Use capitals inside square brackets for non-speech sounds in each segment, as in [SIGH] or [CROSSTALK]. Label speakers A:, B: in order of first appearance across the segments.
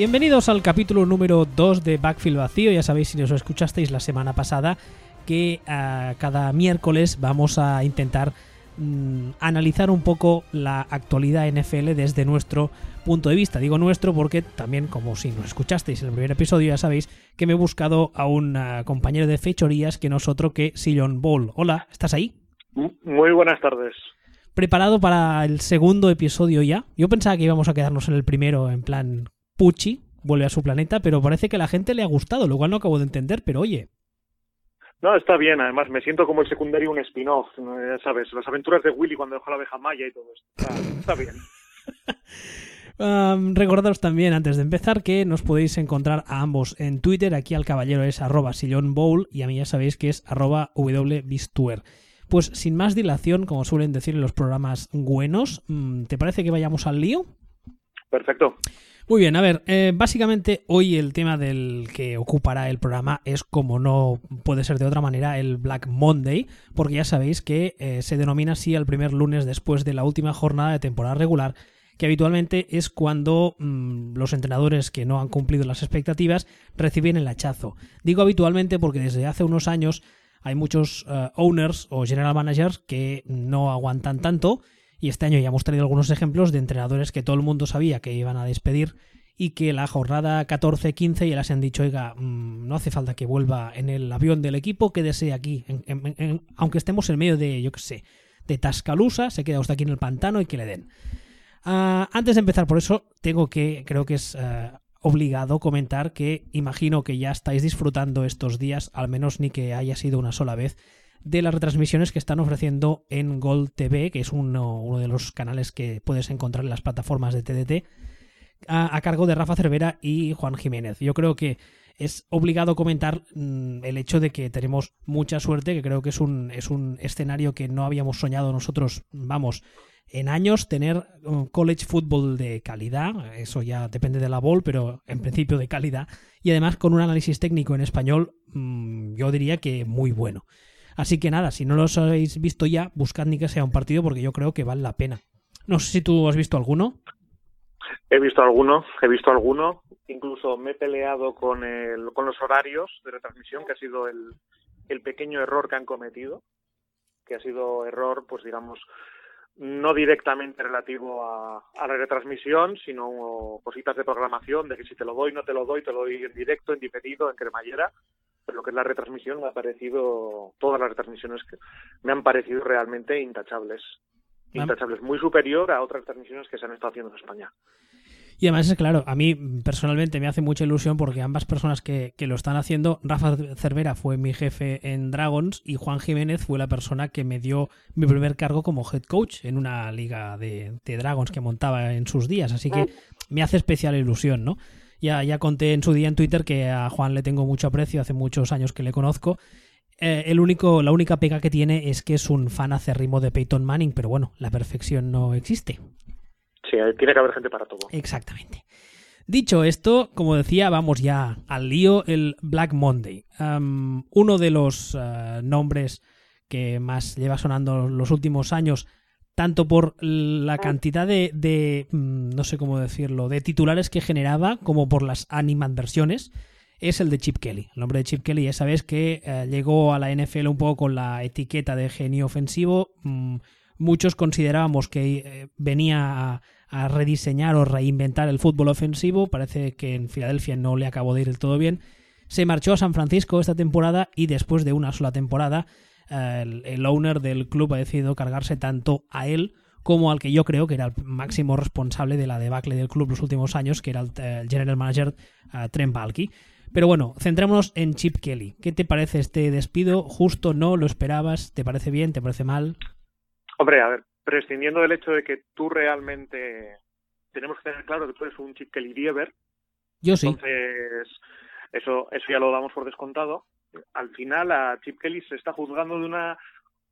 A: Bienvenidos al capítulo número 2 de Backfield Vacío. Ya sabéis, si nos escuchasteis la semana pasada, que uh, cada miércoles vamos a intentar mm, analizar un poco la actualidad NFL desde nuestro punto de vista. Digo nuestro porque también, como si nos escuchasteis en el primer episodio, ya sabéis que me he buscado a un uh, compañero de fechorías que no es otro que Sillon Ball. Hola, ¿estás ahí?
B: Muy buenas tardes.
A: ¿Preparado para el segundo episodio ya? Yo pensaba que íbamos a quedarnos en el primero en plan Pucci, vuelve a su planeta, pero parece que a la gente le ha gustado, lo cual no acabo de entender, pero oye,
B: no, está bien. Además, me siento como el secundario un spin-off, ya sabes, las aventuras de Willy cuando dejó la abeja maya y todo esto. Está, está bien. [LAUGHS]
A: um, recordaros también, antes de empezar, que nos podéis encontrar a ambos en Twitter. Aquí al caballero es arroba sillón bowl y a mí ya sabéis que es arroba wbistuer. Pues sin más dilación, como suelen decir en los programas buenos, ¿te parece que vayamos al lío?
B: Perfecto.
A: Muy bien, a ver, eh, básicamente hoy el tema del que ocupará el programa es, como no puede ser de otra manera, el Black Monday, porque ya sabéis que eh, se denomina así el primer lunes después de la última jornada de temporada regular, que habitualmente es cuando mmm, los entrenadores que no han cumplido las expectativas reciben el hachazo. Digo habitualmente porque desde hace unos años hay muchos uh, owners o general managers que no aguantan tanto y este año ya hemos tenido algunos ejemplos de entrenadores que todo el mundo sabía que iban a despedir y que la jornada 14-15 ya les han dicho, oiga, mmm, no hace falta que vuelva en el avión del equipo, quédese aquí, aunque estemos en medio de, yo qué sé, de Tascalusa, se queda usted aquí en el pantano y que le den. Uh, antes de empezar por eso, tengo que, creo que es uh, obligado comentar que imagino que ya estáis disfrutando estos días, al menos ni que haya sido una sola vez, de las retransmisiones que están ofreciendo en Gold TV, que es uno, de los canales que puedes encontrar en las plataformas de TDT, a, cargo de Rafa Cervera y Juan Jiménez. Yo creo que es obligado comentar mmm, el hecho de que tenemos mucha suerte, que creo que es un, es un escenario que no habíamos soñado nosotros, vamos, en años tener college football de calidad, eso ya depende de la ball, pero en principio de calidad, y además con un análisis técnico en español, mmm, yo diría que muy bueno. Así que nada, si no los habéis visto ya, buscad ni que sea un partido porque yo creo que vale la pena. No sé si tú has visto alguno.
B: He visto alguno, he visto alguno. Incluso me he peleado con, el, con los horarios de retransmisión, que ha sido el, el pequeño error que han cometido, que ha sido error, pues digamos, no directamente relativo a, a, la retransmisión, sino cositas de programación, de que si te lo doy, no te lo doy, te lo doy en directo, en diferido, en cremallera lo que es la retransmisión me ha parecido, todas las retransmisiones que me han parecido realmente intachables. Intachables, muy superior a otras transmisiones que se han estado haciendo en España.
A: Y además es claro, a mí personalmente me hace mucha ilusión porque ambas personas que, que, lo están haciendo, Rafa Cervera fue mi jefe en Dragons y Juan Jiménez fue la persona que me dio mi primer cargo como head coach en una liga de, de Dragons que montaba en sus días. Así que me hace especial ilusión, ¿no? Ya, ya conté en su día en Twitter que a Juan le tengo mucho aprecio, hace muchos años que le conozco. Eh, el único, la única pega que tiene es que es un fan acérrimo de Peyton Manning, pero bueno, la perfección no existe.
B: Sí, tiene que haber gente para todo.
A: Exactamente. Dicho esto, como decía, vamos ya al lío, el Black Monday. Um, uno de los uh, nombres que más lleva sonando los últimos años tanto por la cantidad de, de, no sé cómo decirlo, de titulares que generaba, como por las animadversiones, es el de Chip Kelly. El nombre de Chip Kelly ya sabes que eh, llegó a la NFL un poco con la etiqueta de genio ofensivo. Mm, muchos considerábamos que eh, venía a, a, rediseñar o reinventar el fútbol ofensivo. Parece que en Filadelfia no le acabó de ir del todo bien. Se marchó a San Francisco esta temporada y después de una sola temporada el, el, owner del club ha decidido cargarse tanto a él como al que yo creo que era el máximo responsable de la debacle del club los últimos años, que era el, el general manager uh, Trent Balky. Pero bueno, centrémonos en Chip Kelly. ¿Qué te parece este despido? ¿Justo no? ¿Lo esperabas? ¿Te parece bien? ¿Te parece mal?
B: Hombre, a ver, prescindiendo del hecho de que tú realmente tenemos que tener claro que tú eres un Chip Kelly Diever.
A: Yo sí.
B: Entonces, eso, eso ya lo damos por descontado al final a Chip Kelly se está juzgando de una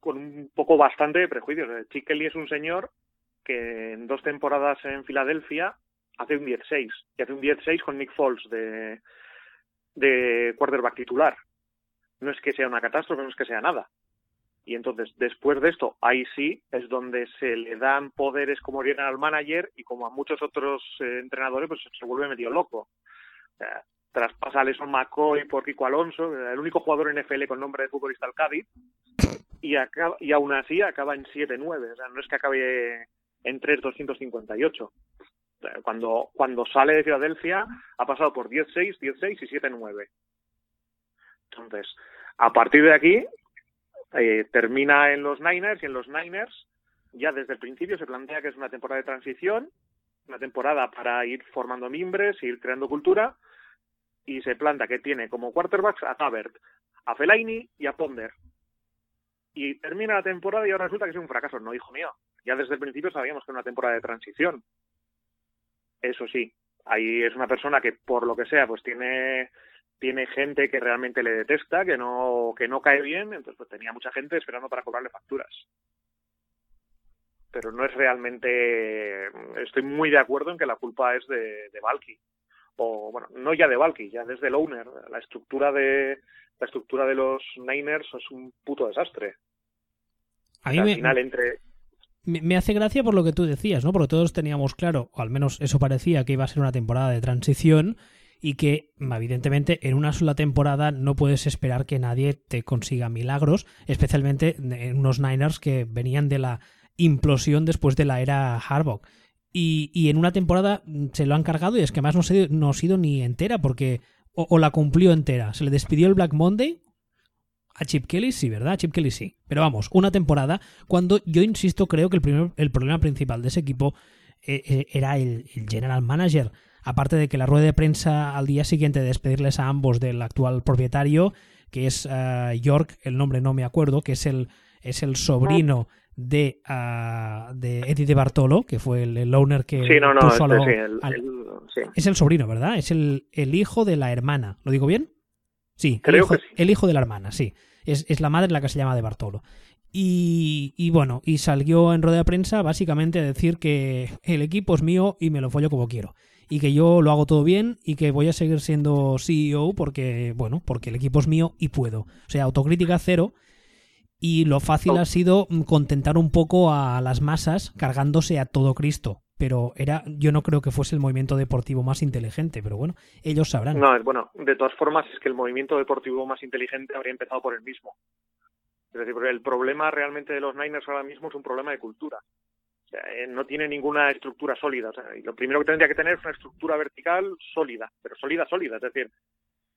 B: con un poco bastante de prejuicios. Chip Kelly es un señor que en dos temporadas en Filadelfia hace un 10-6 y hace un 10-6 con Nick Foles de, de quarterback titular. No es que sea una catástrofe, no es que sea nada. Y entonces, después de esto, ahí sí es donde se le dan poderes como general manager y como a muchos otros eh, entrenadores, pues se vuelve medio loco. O sea, traspasa a Leson McCoy por Kiko Alonso, el único jugador en FL con nombre de futbolista al Cádiz, y, acaba, aún así acaba en 7-9. O sea, no es que acabe en 3-258. Cuando, cuando sale de Filadelfia ha pasado por 10-6, 10-6 y 7-9. Entonces, a partir de aquí, eh, termina en los Niners y en los Niners ya desde el principio se plantea que es una temporada de transición, una temporada para ir formando mimbres, ir creando cultura y se planta que tiene como quarterbacks a Tabert, a Fellaini y a Ponder. Y termina la temporada y ahora resulta que es un fracaso. No, hijo mío. Ya desde el principio sabíamos que era una temporada de transición. Eso sí, ahí es una persona que por lo que sea pues tiene tiene gente que realmente le detesta, que no, que no cae bien, entonces pues tenía mucha gente esperando para cobrarle facturas. Pero no es realmente, estoy muy de acuerdo en que la culpa es de, de Valky. O bueno, no ya de Valky, ya desde el owner. La estructura de, la estructura de los Niners es un puto desastre.
A: A mí al final entre me hace gracia por lo que tú decías, ¿no? Porque todos teníamos claro, o al menos eso parecía, que iba a ser una temporada de transición y que evidentemente en una sola temporada no puedes esperar que nadie te consiga milagros, especialmente en unos Niners que venían de la implosión después de la era Harbaugh. Y, en una temporada se lo han cargado y es que más no, se, no ha sido ni entera porque o, la cumplió entera. Se le despidió el Black Monday a Chip Kelly, sí, ¿verdad? Chip Kelly sí. Pero vamos, una temporada cuando yo insisto, creo que el, primer, el problema principal de ese equipo eh, eh, era el, el, general manager aparte de que la rueda de prensa al día siguiente de despedirles a ambos del actual propietario, que es eh, York, el nombre no me acuerdo, que es el, es el sobrino de, uh, de Eddie de Bartolo, que fue el, owner que
B: sí, no, no,
A: puso
B: este
A: Es el sobrino, ¿verdad? Es el, el, hijo de la hermana. ¿Lo digo bien? Sí,
B: Creo
A: el, hijo,
B: que sí.
A: el hijo de la hermana, sí. Es, es la madre la que se llama de Bartolo. Y, y, bueno, y salió en rueda de prensa básicamente a decir que el equipo es mío y me lo follo como quiero y que yo lo hago todo bien y que voy a seguir siendo CEO porque, bueno, porque el equipo es mío y puedo. O sea, autocrítica cero. Y lo fácil
B: Oh.
A: ha sido mm, contentar un poco a las masas cargándose a todo Cristo. Pero era, yo no creo que fuese el movimiento deportivo más inteligente, pero bueno, ellos sabrán.
B: No, es bueno, de todas formas es que el movimiento deportivo más inteligente habría empezado por el mismo. Es decir, el problema realmente de los Niners ahora mismo es un problema de cultura. O sea, eh, no tiene ninguna estructura sólida. O sea, y lo primero que tendría que tener es una estructura vertical sólida, pero sólida, sólida. Es decir,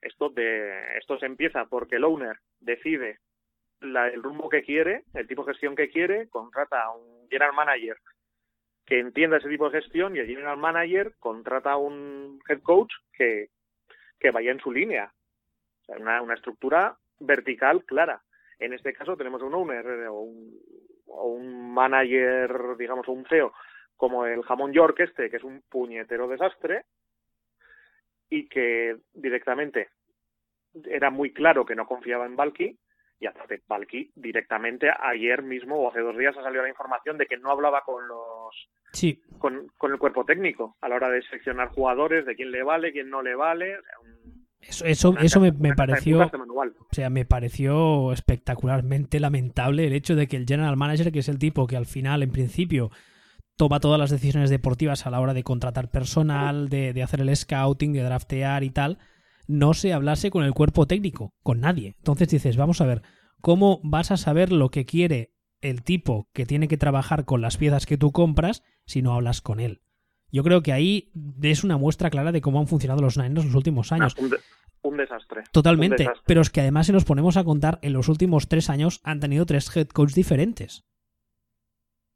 B: esto, de, esto se empieza porque el owner decide la, el rumbo que quiere, el tipo de gestión que quiere, contrata a un general manager que entienda ese tipo de gestión y el general manager contrata a un head coach que, que vaya en su línea. Una, una estructura vertical clara. En este caso tenemos un owner o un, o un manager, digamos, o un CEO, como el jamón York este, que es un puñetero desastre, y que directamente era muy claro que no confiaba en Valky, y Valky directamente ayer mismo o hace dos días ha salido la información de que no hablaba con los
A: sí.
B: con, con el cuerpo técnico a la hora de seleccionar jugadores, de quién le vale, quién no le vale.
A: Eso, eso, eso me, me pareció. O sea, me pareció espectacularmente lamentable el hecho de que el general manager, que es el tipo que al final, en principio, toma todas las decisiones deportivas a la hora de contratar personal, de, de hacer el scouting, de draftear y tal, no se hablase con el cuerpo técnico, con nadie. Entonces dices, vamos a ver, ¿cómo vas a saber lo que quiere el tipo que tiene que trabajar con las piezas que tú compras si no hablas con él? Yo creo que ahí es una muestra clara de cómo han funcionado los Niners los últimos años.
B: Un, de- un desastre.
A: Totalmente.
B: Un desastre.
A: Pero es que además, si nos ponemos a contar, en los últimos tres años han tenido tres head coach diferentes.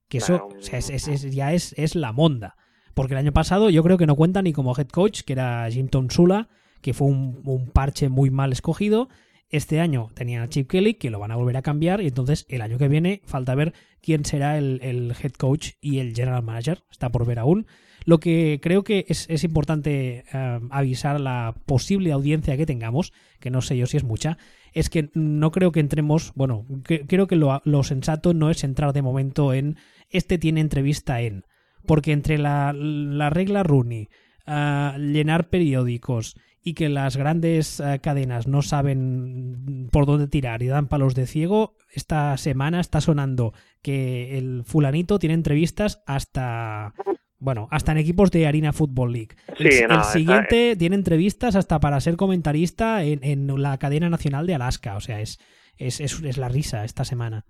A: Que eso
B: Claro,
A: o sea, es- es- es- ya es, es la monda. Porque el año pasado yo creo que no cuenta ni como head coach, que era Jim Tonsula, que fue un, parche muy mal escogido. Este año tenían a Chip Kelly, que lo van a volver a cambiar, y entonces el año que viene falta ver quién será el, head coach y el general manager. Está por ver aún. Lo que creo que es, es importante eh, avisar a la posible audiencia que tengamos, que no sé yo si es mucha, es que no creo que entremos, bueno, creo que lo, lo sensato no es entrar de momento en este tiene entrevista en, porque entre la, la regla Rooney, ah, llenar periódicos y que las grandes eh, cadenas no saben por dónde tirar y dan palos de ciego, esta semana está sonando que el fulanito tiene entrevistas hasta bueno, hasta en equipos de Harina Football League. El, el siguiente tiene entrevistas hasta para ser comentarista en, en, la cadena nacional de Alaska. O sea, es, es, es, es la risa esta semana.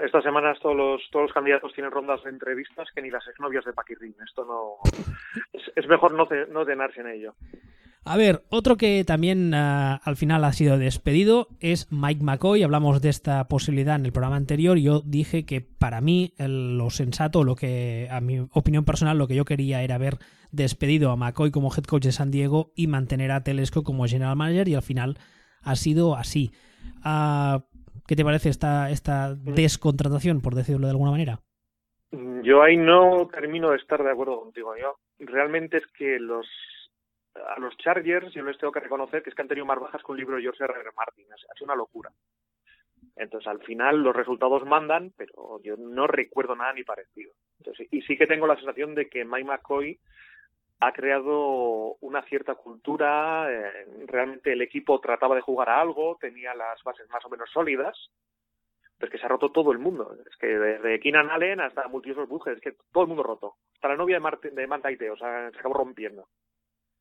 B: esta semana todos los, todos los candidatos tienen rondas de entrevistas que ni las exnovias de Paquirrín. Esto no. Es, es mejor no, no en ello.
A: A ver, otro que también uh, al final ha sido despedido es Mike McCoy. Hablamos de esta posibilidad en el programa anterior. Yo dije que para mí el, lo sensato, lo que a mi opinión personal, lo que yo quería era ver despedido a McCoy como head coach de San Diego y mantener a Telesco como general manager y al final ha sido así. Uh, ¿Qué te parece esta, esta descontratación, por decirlo de alguna manera?
B: Yo ahí no termino de estar de acuerdo contigo. Yo realmente es que los a los Chargers yo les tengo que reconocer que es que han tenido más bajas que un libro de George R. Martin. Ha sido una locura. Entonces, al final, los resultados mandan, pero yo no recuerdo nada ni parecido. Entonces, y sí que tengo la sensación de que Mike McCoy ha creado una cierta cultura. Eh, realmente el equipo trataba de jugar a algo, tenía las bases más o menos sólidas. Pero es que se ha roto todo el mundo. Es que desde Keenan Allen hasta Multiusos Bujes, es que todo el mundo roto. Hasta la novia de, Martin, de o sea, se acabó rompiendo.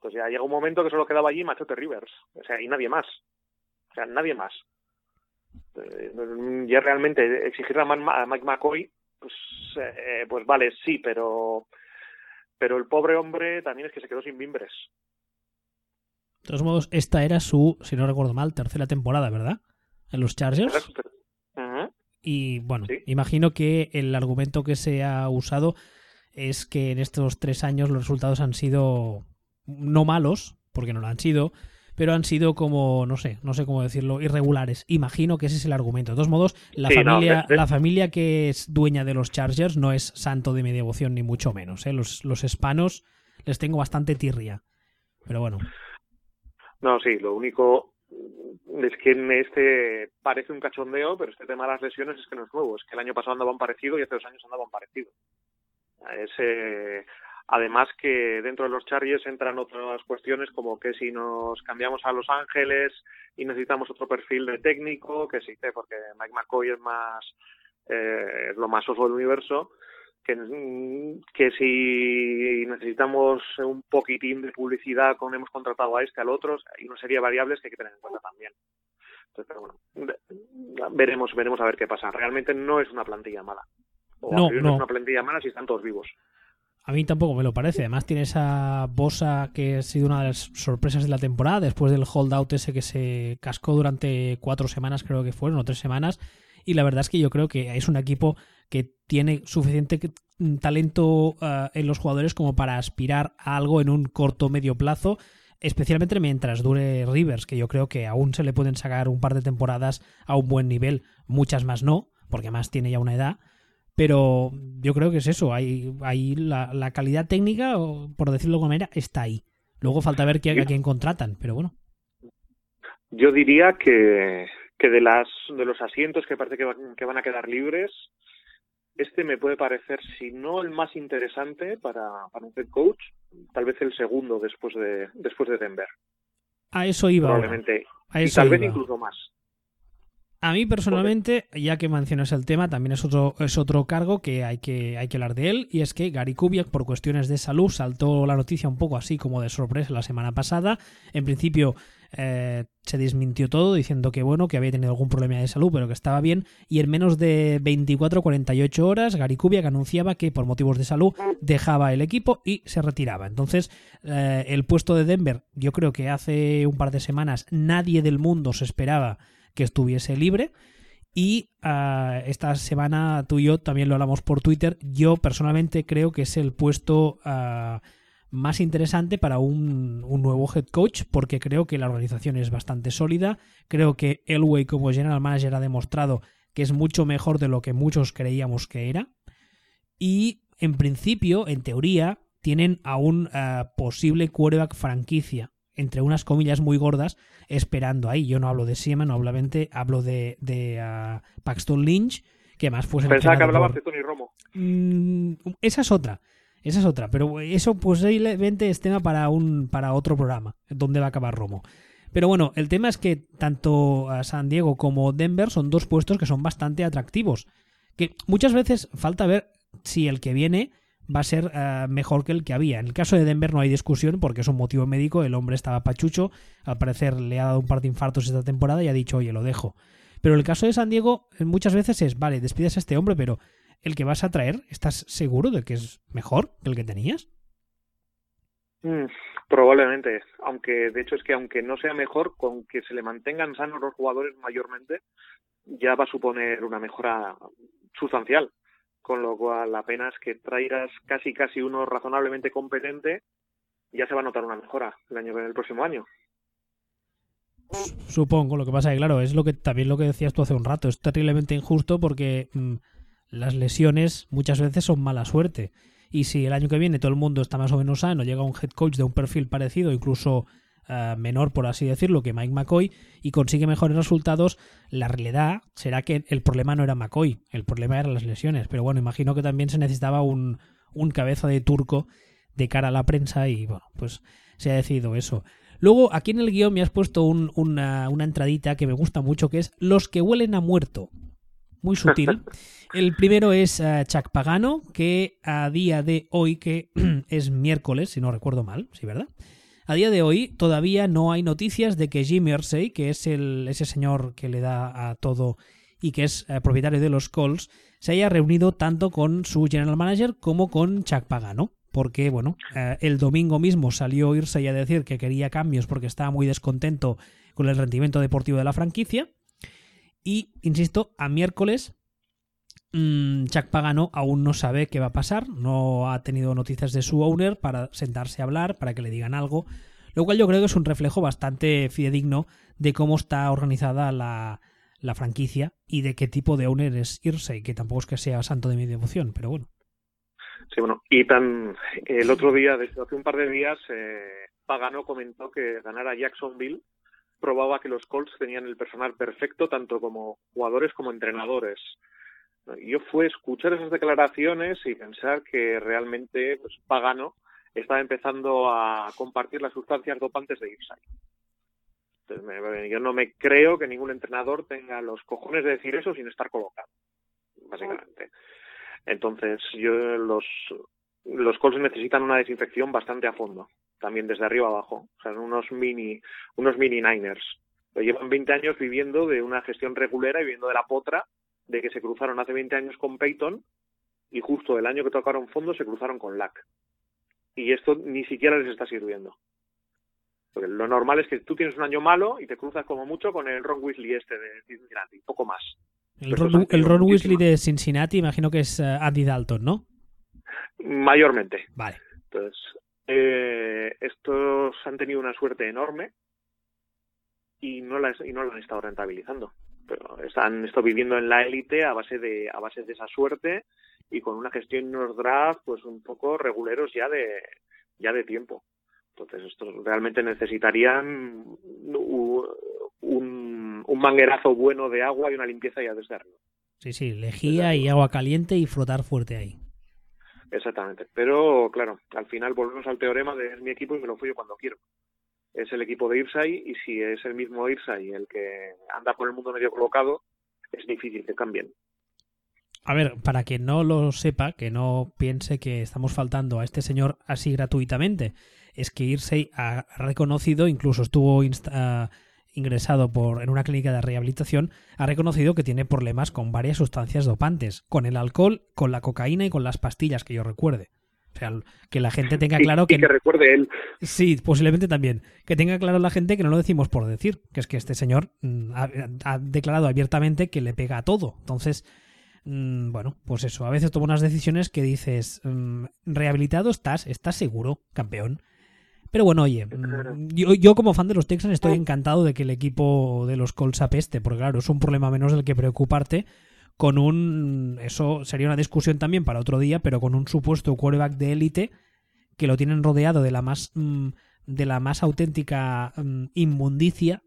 B: Pues ya llega un momento que solo quedaba allí Machote Rivers, o sea, y nadie más. O sea, nadie más. Eh, ya realmente exigir a Mike McCoy, pues, eh, pues vale, sí, pero, pero el pobre hombre también es que se quedó sin mimbres.
A: De todos modos, esta era su, si no recuerdo mal, tercera temporada, ¿verdad? En los Chargers. Uh -huh. Y bueno, ¿Sí? imagino que el argumento que se ha usado es que en estos tres años los resultados han sido no malos, porque no lo han sido, pero han sido como, no sé, no sé cómo decirlo, irregulares. Imagino que ese es el argumento. De todos modos, la, sí, familia, no, la familia que es dueña de los Chargers no es santo de mi devoción, ni mucho menos. ¿eh? Los, los hispanos les tengo bastante tirria. Pero bueno.
B: No, sí, lo único es que en este parece un cachondeo, pero este tema de las lesiones es que no es nuevo. Es que el año pasado andaban parecido y hace dos años andaban parecido. Ese Además que dentro de los Chargers entran otras cuestiones como que si nos cambiamos a Los Ángeles y necesitamos otro perfil de técnico, que sí, porque Mike McCoy es más eh, es lo más oso del universo, que, que si necesitamos un poquitín de publicidad con hemos contratado a este, al otro, hay una serie de variables que hay que tener en cuenta también. Entonces, pero bueno, veremos, veremos a ver qué pasa. Realmente no es una plantilla mala. O
A: no,
B: no.
A: no
B: es una plantilla mala si están todos vivos.
A: A mí tampoco me lo parece. Además tiene esa Bosa que ha sido una de las sorpresas de la temporada, después del holdout ese que se cascó durante cuatro semanas, creo que fueron, o tres semanas. Y la verdad es que yo creo que es un equipo que tiene suficiente talento uh, en los jugadores como para aspirar a algo en un corto medio plazo, especialmente mientras dure Rivers, que yo creo que aún se le pueden sacar un par de temporadas a un buen nivel, muchas más no, porque más tiene ya una edad pero yo creo que es eso, hay, hay la, la, calidad técnica, por decirlo de alguna manera, está ahí. Luego falta ver quién, a quién contratan, pero bueno.
B: Yo diría que, que de, las, de los asientos que parece que, van, que van a quedar libres, este me puede parecer, si no el más interesante para, para un head coach, tal vez el segundo después de, después de Denver.
A: A eso iba.
B: Probablemente.
A: A eso
B: y tal
A: iba.
B: vez incluso más.
A: A mí personalmente, ya que mencionas el tema, también es otro, es otro cargo que hay, que hay que hablar de él, y es que Gary Kubiak, por cuestiones de salud, saltó la noticia un poco así como de sorpresa la semana pasada. En principio eh, se desmintió todo diciendo que bueno, que había tenido algún problema de salud, pero que estaba bien, y en menos de 24-48 horas, Gary Kubiak anunciaba que por motivos de salud dejaba el equipo y se retiraba. Entonces, eh, el puesto de Denver, yo creo que hace un par de semanas nadie del mundo se esperaba que estuviese libre. Y uh, esta semana tú y yo también lo hablamos por Twitter. Yo personalmente creo que es el puesto uh, más interesante para un, nuevo head coach porque creo que la organización es bastante sólida. Creo que Elway como general manager ha demostrado que es mucho mejor de lo que muchos creíamos que era. Y en principio, en teoría, tienen a un uh, posible quarterback franquicia entre unas comillas muy gordas, esperando ahí. Yo no hablo de Siemen, obviamente hablo de, de uh, Paxton Lynch, que más fue
B: Pensaba que hablabas de Tony Romo.
A: Mm, esa es otra. Esa es otra, pero eso posiblemente es tema para un para otro programa, donde va a acabar Romo. Pero bueno, el tema es que tanto San Diego como Denver son dos puestos que son bastante atractivos. Que muchas veces falta ver si el que viene va a ser eh, mejor que el que había. En el caso de Denver no hay discusión porque es un motivo médico, el hombre estaba pachucho, al parecer le ha dado un par de infartos esta temporada y ha dicho, oye, lo dejo. Pero el caso de San Diego eh, muchas veces es, vale, despides a este hombre, pero el que vas a traer, ¿estás seguro de que es mejor que el que tenías?
B: Mm, probablemente, aunque de hecho es que aunque no sea mejor, con que se le mantengan sanos los jugadores mayormente, ya va a suponer una mejora sustancial con lo cual apenas que traigas casi casi uno razonablemente competente, ya se va a notar una mejora el año el próximo año.
A: Supongo, lo que pasa es que claro, es lo que también lo que decías tú hace un rato, es terriblemente injusto porque mm, las lesiones muchas veces son mala suerte. Y si el año que viene todo el mundo está más o menos sano, llega un head coach de un perfil parecido, incluso eh, menor, por así decirlo, que Mike McCoy y consigue mejores resultados, la realidad será que el problema no era McCoy, el problema eran las lesiones. Pero bueno, imagino que también se necesitaba un, un cabeza de turco de cara a la prensa y bueno, pues se ha decidido eso. Luego, aquí en el guion me has puesto una, una entradita que me gusta mucho, que es Los que huelen a muerto. Muy sutil. [LAUGHS] El primero es uh, Chuck Pagano, que a día de hoy, que [CLEARS THROAT] es miércoles, si no recuerdo mal, ¿sí, verdad? A día de hoy todavía no hay noticias de que Jim Irsay, que es ese señor que le da a todo y que es eh, propietario de los Colts, se haya reunido tanto con su general manager como con Chuck Pagano. Porque, bueno, eh, el domingo mismo salió Irsay a decir que quería cambios porque estaba muy descontento con el rendimiento deportivo de la franquicia. Y, insisto, a miércoles Mm, Chuck Pagano aún no sabe qué va a pasar, no ha tenido noticias de su owner para sentarse a hablar, para que le digan algo, lo cual yo creo que es un reflejo bastante fidedigno de cómo está organizada la, franquicia y de qué tipo de owner es Irsay, que tampoco es que sea santo de mi devoción, pero bueno.
B: Sí, bueno, y tan el otro día, desde hace un par de días, eh, Pagano comentó que ganar a Jacksonville probaba que los Colts tenían el personal perfecto, tanto como jugadores como entrenadores. Yo fue escuchar esas declaraciones y pensar que realmente pues, Pagano estaba empezando a compartir las sustancias dopantes de Ipsai. yo no me creo que ningún entrenador tenga los cojones de decir eso sin estar colocado, básicamente. Entonces, yo los los Colts necesitan una desinfección bastante a fondo, también desde arriba abajo. O sea, unos mini unos mini Niners. Llevan 20 años viviendo de una gestión regulera y viviendo de la potra de que se cruzaron hace 20 años con Peyton y justo el año que tocaron fondo se cruzaron con Lack. Y esto ni siquiera les está sirviendo. Porque lo normal es que tú tienes un año malo y te cruzas como mucho con el Ron Weasley este de Cincinnati, poco más.
A: El, Ron, Weasley de Cincinnati imagino que es uh, Andy Dalton, ¿no?
B: Mayormente.
A: Vale.
B: Entonces, eh, estos han tenido una suerte enorme y no la, y no la han estado rentabilizando pero están esto viviendo en la élite a base de a base de esa suerte y con una gestión en los draft pues un poco reguleros ya de ya de tiempo. Entonces estos realmente necesitarían un, un manguerazo bueno de agua y una limpieza ya desde arriba
A: sí sí lejía y agua caliente y frotar fuerte ahí.
B: Exactamente. Pero claro al final volvemos al teorema de es mi equipo y me lo fui yo cuando quiero es el equipo de Irsay y si es el mismo Irsay el que anda por el mundo medio colocado, es difícil que cambien.
A: A ver, para que no lo sepa, que no piense que estamos faltando a este señor así gratuitamente, es que Irsay ha reconocido, incluso estuvo ah, ingresado por, en una clínica de rehabilitación, ha reconocido que tiene problemas con varias sustancias dopantes, con el alcohol, con la cocaína y con las pastillas, que yo recuerde. O sea, que la gente tenga claro que...
B: que recuerde él.
A: Sí, posiblemente también. Que tenga claro la gente que no lo decimos por decir, que es que este señor mm, ha, declarado abiertamente que le pega a todo. Entonces, mm, bueno, pues eso, a veces toma unas decisiones que dices, mm, rehabilitado estás, estás seguro, campeón. Pero bueno, oye, yo, yo, como fan de los Texans estoy encantado de que el equipo de los Colts apeste, porque claro, es un problema menos del que preocuparte con un. Eso sería una discusión también para otro día, pero con un supuesto quarterback de élite que lo tienen rodeado de la más. Mm, de la más auténtica mm, inmundicia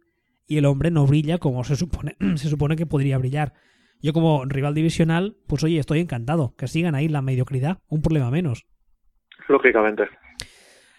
A: y el hombre no brilla como se supone, [CLEARS THROAT] se supone que podría brillar. Yo como rival divisional, pues oye, estoy encantado. Que sigan ahí la mediocridad, un problema menos.
B: Lógicamente.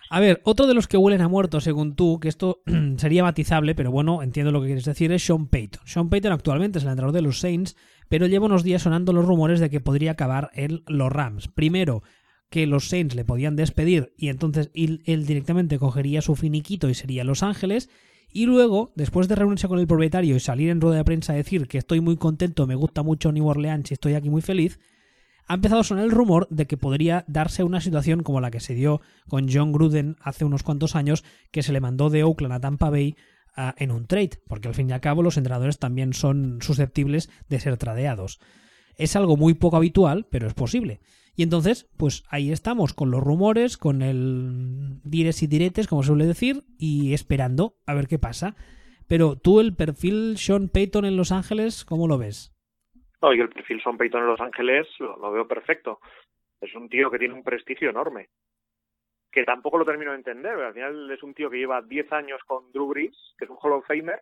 A: A ver, otro de los que huelen a muerto, según tú, que esto [CLEARS THROAT] sería matizable, pero bueno, entiendo lo que quieres decir, es Sean Payton. Sean Payton actualmente es el entrenador de los Saints, pero lleva unos días sonando los rumores de que podría acabar en los Rams. Primero, que los Saints le podían despedir y entonces él, directamente cogería su finiquito y sería Los Ángeles. Y luego, después de reunirse con el propietario y salir en rueda de prensa a decir que estoy muy contento, me gusta mucho New Orleans y estoy aquí muy feliz, ha empezado a sonar el rumor de que podría darse una situación como la que se dio con John Gruden hace unos cuantos años, que se le mandó de Oakland a Tampa Bay en un trade, porque al fin y al cabo los entrenadores también son susceptibles de ser tradeados. Es algo muy poco habitual, pero es posible. Y entonces, pues ahí estamos, con los rumores, con el dires y diretes, como suele decir, y esperando a ver qué pasa. Pero tú, el perfil Sean Payton en Los Ángeles, ¿cómo lo ves?
B: No, yo el perfil Sean Payton en Los Ángeles lo, veo perfecto. Es un tío que tiene un prestigio enorme. Que tampoco lo termino de entender. Al final es un tío que lleva 10 años con Drew Brees, que es un Hall of Famer,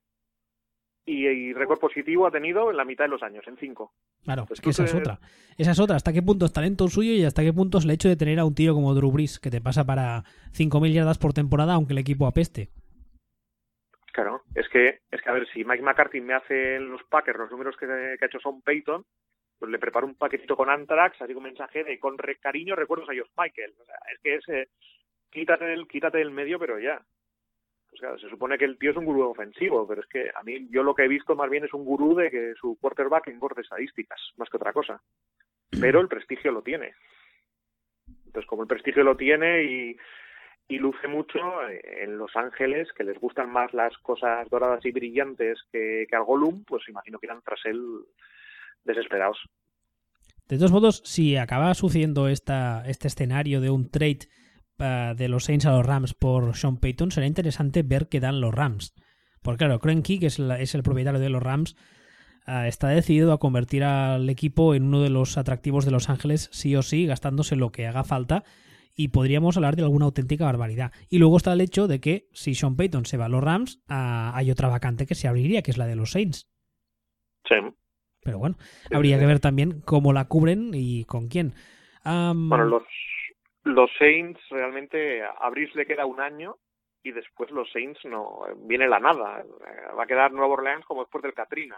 B: y, récord positivo ha tenido en la mitad de los años, en 5.
A: Claro, es que esa es otra. Esa es otra. ¿Hasta qué punto es talento suyo y hasta qué punto es el hecho de tener a un tío como Drew Brees, que te pasa para 5.000 yardas por temporada, aunque el equipo apeste?
B: Claro, es que, es que a ver, si Mike McCarthy me hace en los Packers los números que, ha hecho Son Payton, pues le preparo un paquetito con Anthrax, así un mensaje de con cariño recuerdos a ellos Michael. O sea, es que es, quítate, el, quítate del medio, pero ya. Pues claro, se supone que el tío es un gurú ofensivo, pero es que a mí yo lo que he visto más bien es un gurú de que su quarterback engorde estadísticas, más que otra cosa. Pero el prestigio lo tiene. Entonces, como el prestigio lo tiene y y luce mucho en Los Ángeles, que les gustan más las cosas doradas y brillantes que, que al Gollum, pues imagino que irán tras él desesperados.
A: De todos modos, si acaba sucediendo esta, este escenario de un trade eh, de los Saints a los Rams por Sean Payton, será interesante ver qué dan los Rams. Porque claro, Kroenke, que es, es, el propietario de los Rams, eh, está decidido a convertir al equipo en uno de los atractivos de Los Ángeles, sí o sí, gastándose lo que haga falta y podríamos hablar de alguna auténtica barbaridad. Y luego está el hecho de que si Sean Payton se va a los Rams, ah, hay otra vacante que se abriría, que es la de los Saints.
B: Sí.
A: Pero bueno, habría que ver también cómo la cubren y con quién.
B: Bueno, los, los Saints realmente a Brice le queda un año y después los Saints no viene la nada. Va a quedar Nueva Orleans como después del Katrina.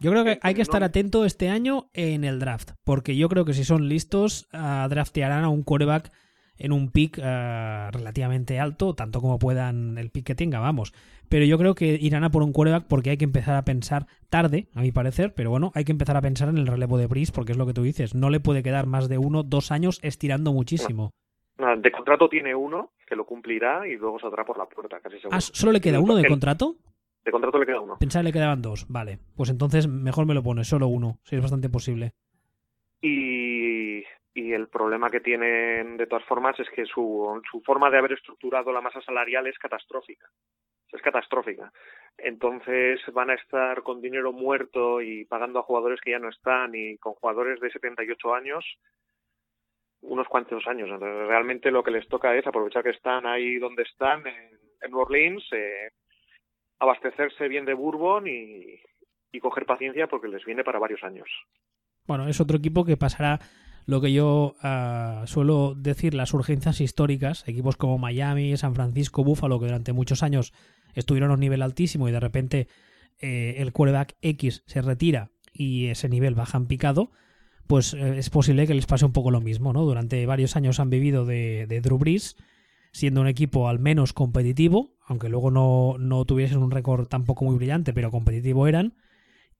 A: Yo creo que hay que estar atento este año en el draft, porque yo creo que si son listos, uh, draftearán a un quarterback en un pick uh, relativamente alto, tanto como puedan el pick que tenga, vamos. Pero yo creo que irán a por un quarterback porque hay que empezar a pensar tarde, a mi parecer, pero bueno, hay que empezar a pensar en el relevo de Brice, porque es lo que tú dices, no le puede quedar más de uno, dos años estirando muchísimo.
B: De contrato tiene uno, que lo cumplirá y luego saldrá por la puerta, casi seguro.
A: Ah, ¿Solo le queda uno de contrato?
B: De contrato le queda uno.
A: Pensaba que le quedaban dos, vale. Pues entonces mejor me lo pones, solo uno, si es bastante posible.
B: Y, y el problema que tienen de todas formas es que su, su forma de haber estructurado la masa salarial es catastrófica. Es catastrófica. Entonces van a estar con dinero muerto y pagando a jugadores que ya no están y con jugadores de 78 años unos cuantos años. Entonces, realmente lo que les toca es aprovechar que están ahí donde están, en, New Orleans, eh, abastecerse bien de bourbon y, coger paciencia porque les viene para varios años.
A: Bueno, es otro equipo que pasará lo que yo ah, suelo decir, las urgencias históricas, equipos como Miami, San Francisco, Buffalo, que durante muchos años estuvieron a un nivel altísimo y de repente eh, el quarterback X se retira y ese nivel baja en picado, pues eh, es posible que les pase un poco lo mismo, ¿no? Durante varios años han vivido de, de Drew Brees, siendo un equipo al menos competitivo, aunque luego no, no tuviesen un récord tampoco muy brillante, pero competitivo eran.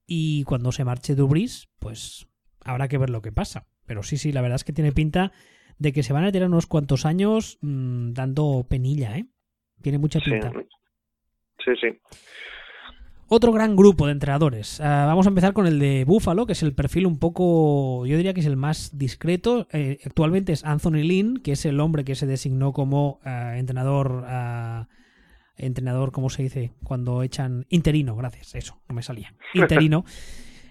A: Y cuando se marche Dubris, pues habrá que ver lo que pasa. Pero sí, sí, la verdad es que tiene pinta de que se van a tirar unos cuantos años mm, dando penilla, ¿eh? Tiene mucha pinta.
B: Sí, sí.
A: Otro gran grupo de entrenadores. Ah, vamos a empezar con el de Buffalo, que es el perfil un poco, yo diría que es el más discreto. Eh, actualmente es Anthony Lynn, que es el hombre que se designó como ah, entrenador, uh, entrenador, ¿cómo se dice? Cuando echan interino, gracias, eso, no me salía. [LAUGHS] Interino.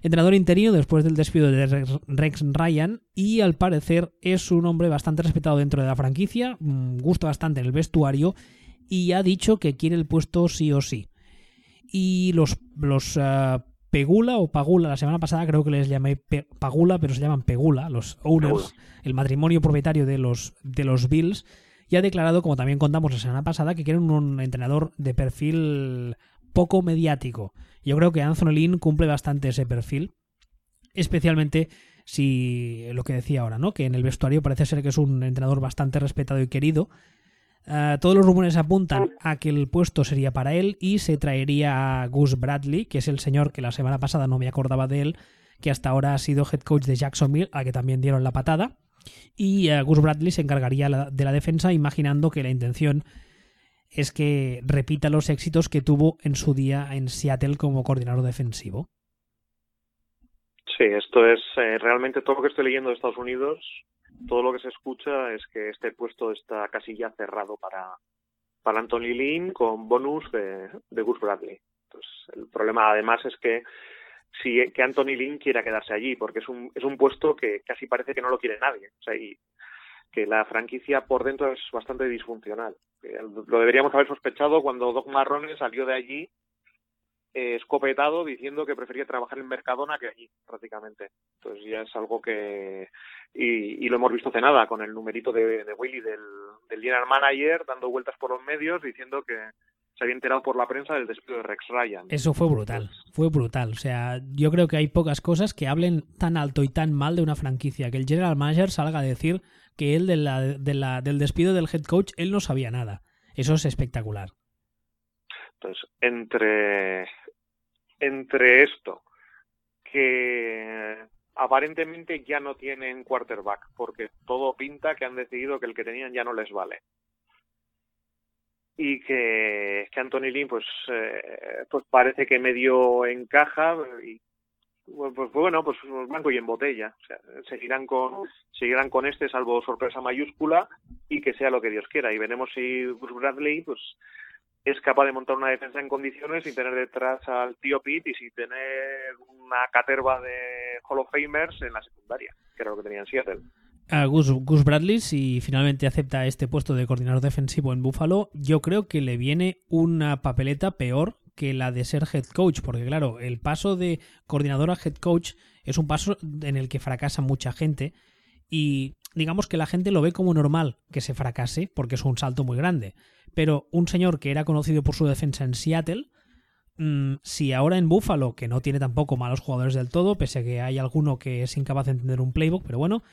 A: Entrenador interino después del despido de Rex Ryan y al parecer es un hombre bastante respetado dentro de la franquicia, mm, gusta bastante en el vestuario y ha dicho que quiere el puesto sí o sí y los, los eh, Pegula o Pagula. La semana pasada creo que les llamé Pagula, pero se llaman Pegula, los owners, el matrimonio propietario de los, de los Bills. Y ha declarado, como también contamos la semana pasada, que quieren un entrenador de perfil poco mediático. Yo creo que Anthony Lynn cumple bastante ese perfil, especialmente si lo que decía ahora, ¿no? Que en el vestuario parece ser que es un entrenador bastante respetado y querido. Ah, todos los rumores apuntan a que el puesto sería para él y se traería a Gus Bradley, que es el señor que la semana pasada no me acordaba de él, que hasta ahora ha sido head coach de Jacksonville, a que también dieron la patada. Y uh, Gus Bradley se encargaría de la defensa, imaginando que la intención es que repita los éxitos que tuvo en su día en Seattle como coordinador defensivo.
B: Sí, esto es eh, realmente todo lo que estoy leyendo de Estados Unidos, todo lo que se escucha es que este puesto está casi ya cerrado para, para Anthony Lynn con bonus de, de Gus Bradley. Entonces, el problema además es que si que Anthony Lynn quiera quedarse allí, porque es un, es un puesto que casi parece que no lo quiere nadie. O sea, y que la franquicia por dentro es bastante disfuncional. Lo deberíamos haber sospechado cuando Doc Marrone salió de allí eh, escopetado diciendo que prefería trabajar en Mercadona que allí, prácticamente. Entonces ya es algo que... Y, lo hemos visto hace nada, con el numerito de, de Willy del, del general manager, dando vueltas por los medios, diciendo que se había enterado por la prensa del despido de Rex Ryan.
A: Eso fue brutal, fue brutal. O sea, yo creo que hay pocas cosas que hablen tan alto y tan mal de una franquicia, que el general manager salga a decir que él de la, de la, del despido del head coach, él no sabía nada. Eso es espectacular.
B: Entonces, entre entre esto, que aparentemente ya no tienen quarterback, porque todo pinta que han decidido que el que tenían ya no les vale. Y que, que Anthony pues, eh, pues parece que medio encaja y pues, pues bueno, pues blanco y en botella. O sea, seguirán con, seguirán con este, salvo sorpresa mayúscula, y que sea lo que Dios quiera. Y veremos si Bruce Bradley, pues, es capaz de montar una defensa en condiciones sin tener detrás al tío Pete y sin tener una caterva de Hall of Famers en la secundaria, que era lo que tenía en Seattle.
A: A Gus, Bradley, si finalmente acepta este puesto de coordinador defensivo en Buffalo, yo creo que le viene una papeleta peor que la de ser head coach, porque claro, el paso de coordinador a head coach es un paso en el que fracasa mucha gente y digamos que la gente lo ve como normal que se fracase porque es un salto muy grande. Pero un señor que era conocido por su defensa en Seattle, mm, si ahora en Buffalo, que no tiene tampoco malos jugadores del todo, pese a que hay alguno que es incapaz de entender un playbook, pero bueno,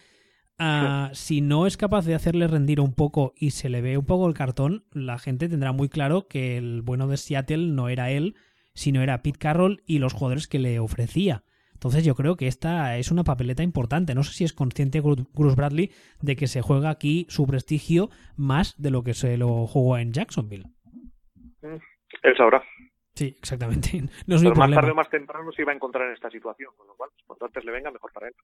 A: ah, si no es capaz de hacerle rendir un poco y se le ve un poco el cartón, la gente tendrá muy claro que el bueno de Seattle no era él, sino era Pete Carroll y los jugadores que le ofrecía. Entonces yo creo que esta es una papeleta importante. No sé si es consciente Bruce Bradley de que se juega aquí su prestigio más de lo que se lo jugó en Jacksonville.
B: Él sabrá.
A: Sí, exactamente. [LAUGHS]
B: No es Pero más tarde o más temprano se iba a encontrar en esta situación, con lo cual, cuanto antes le venga, mejor para él.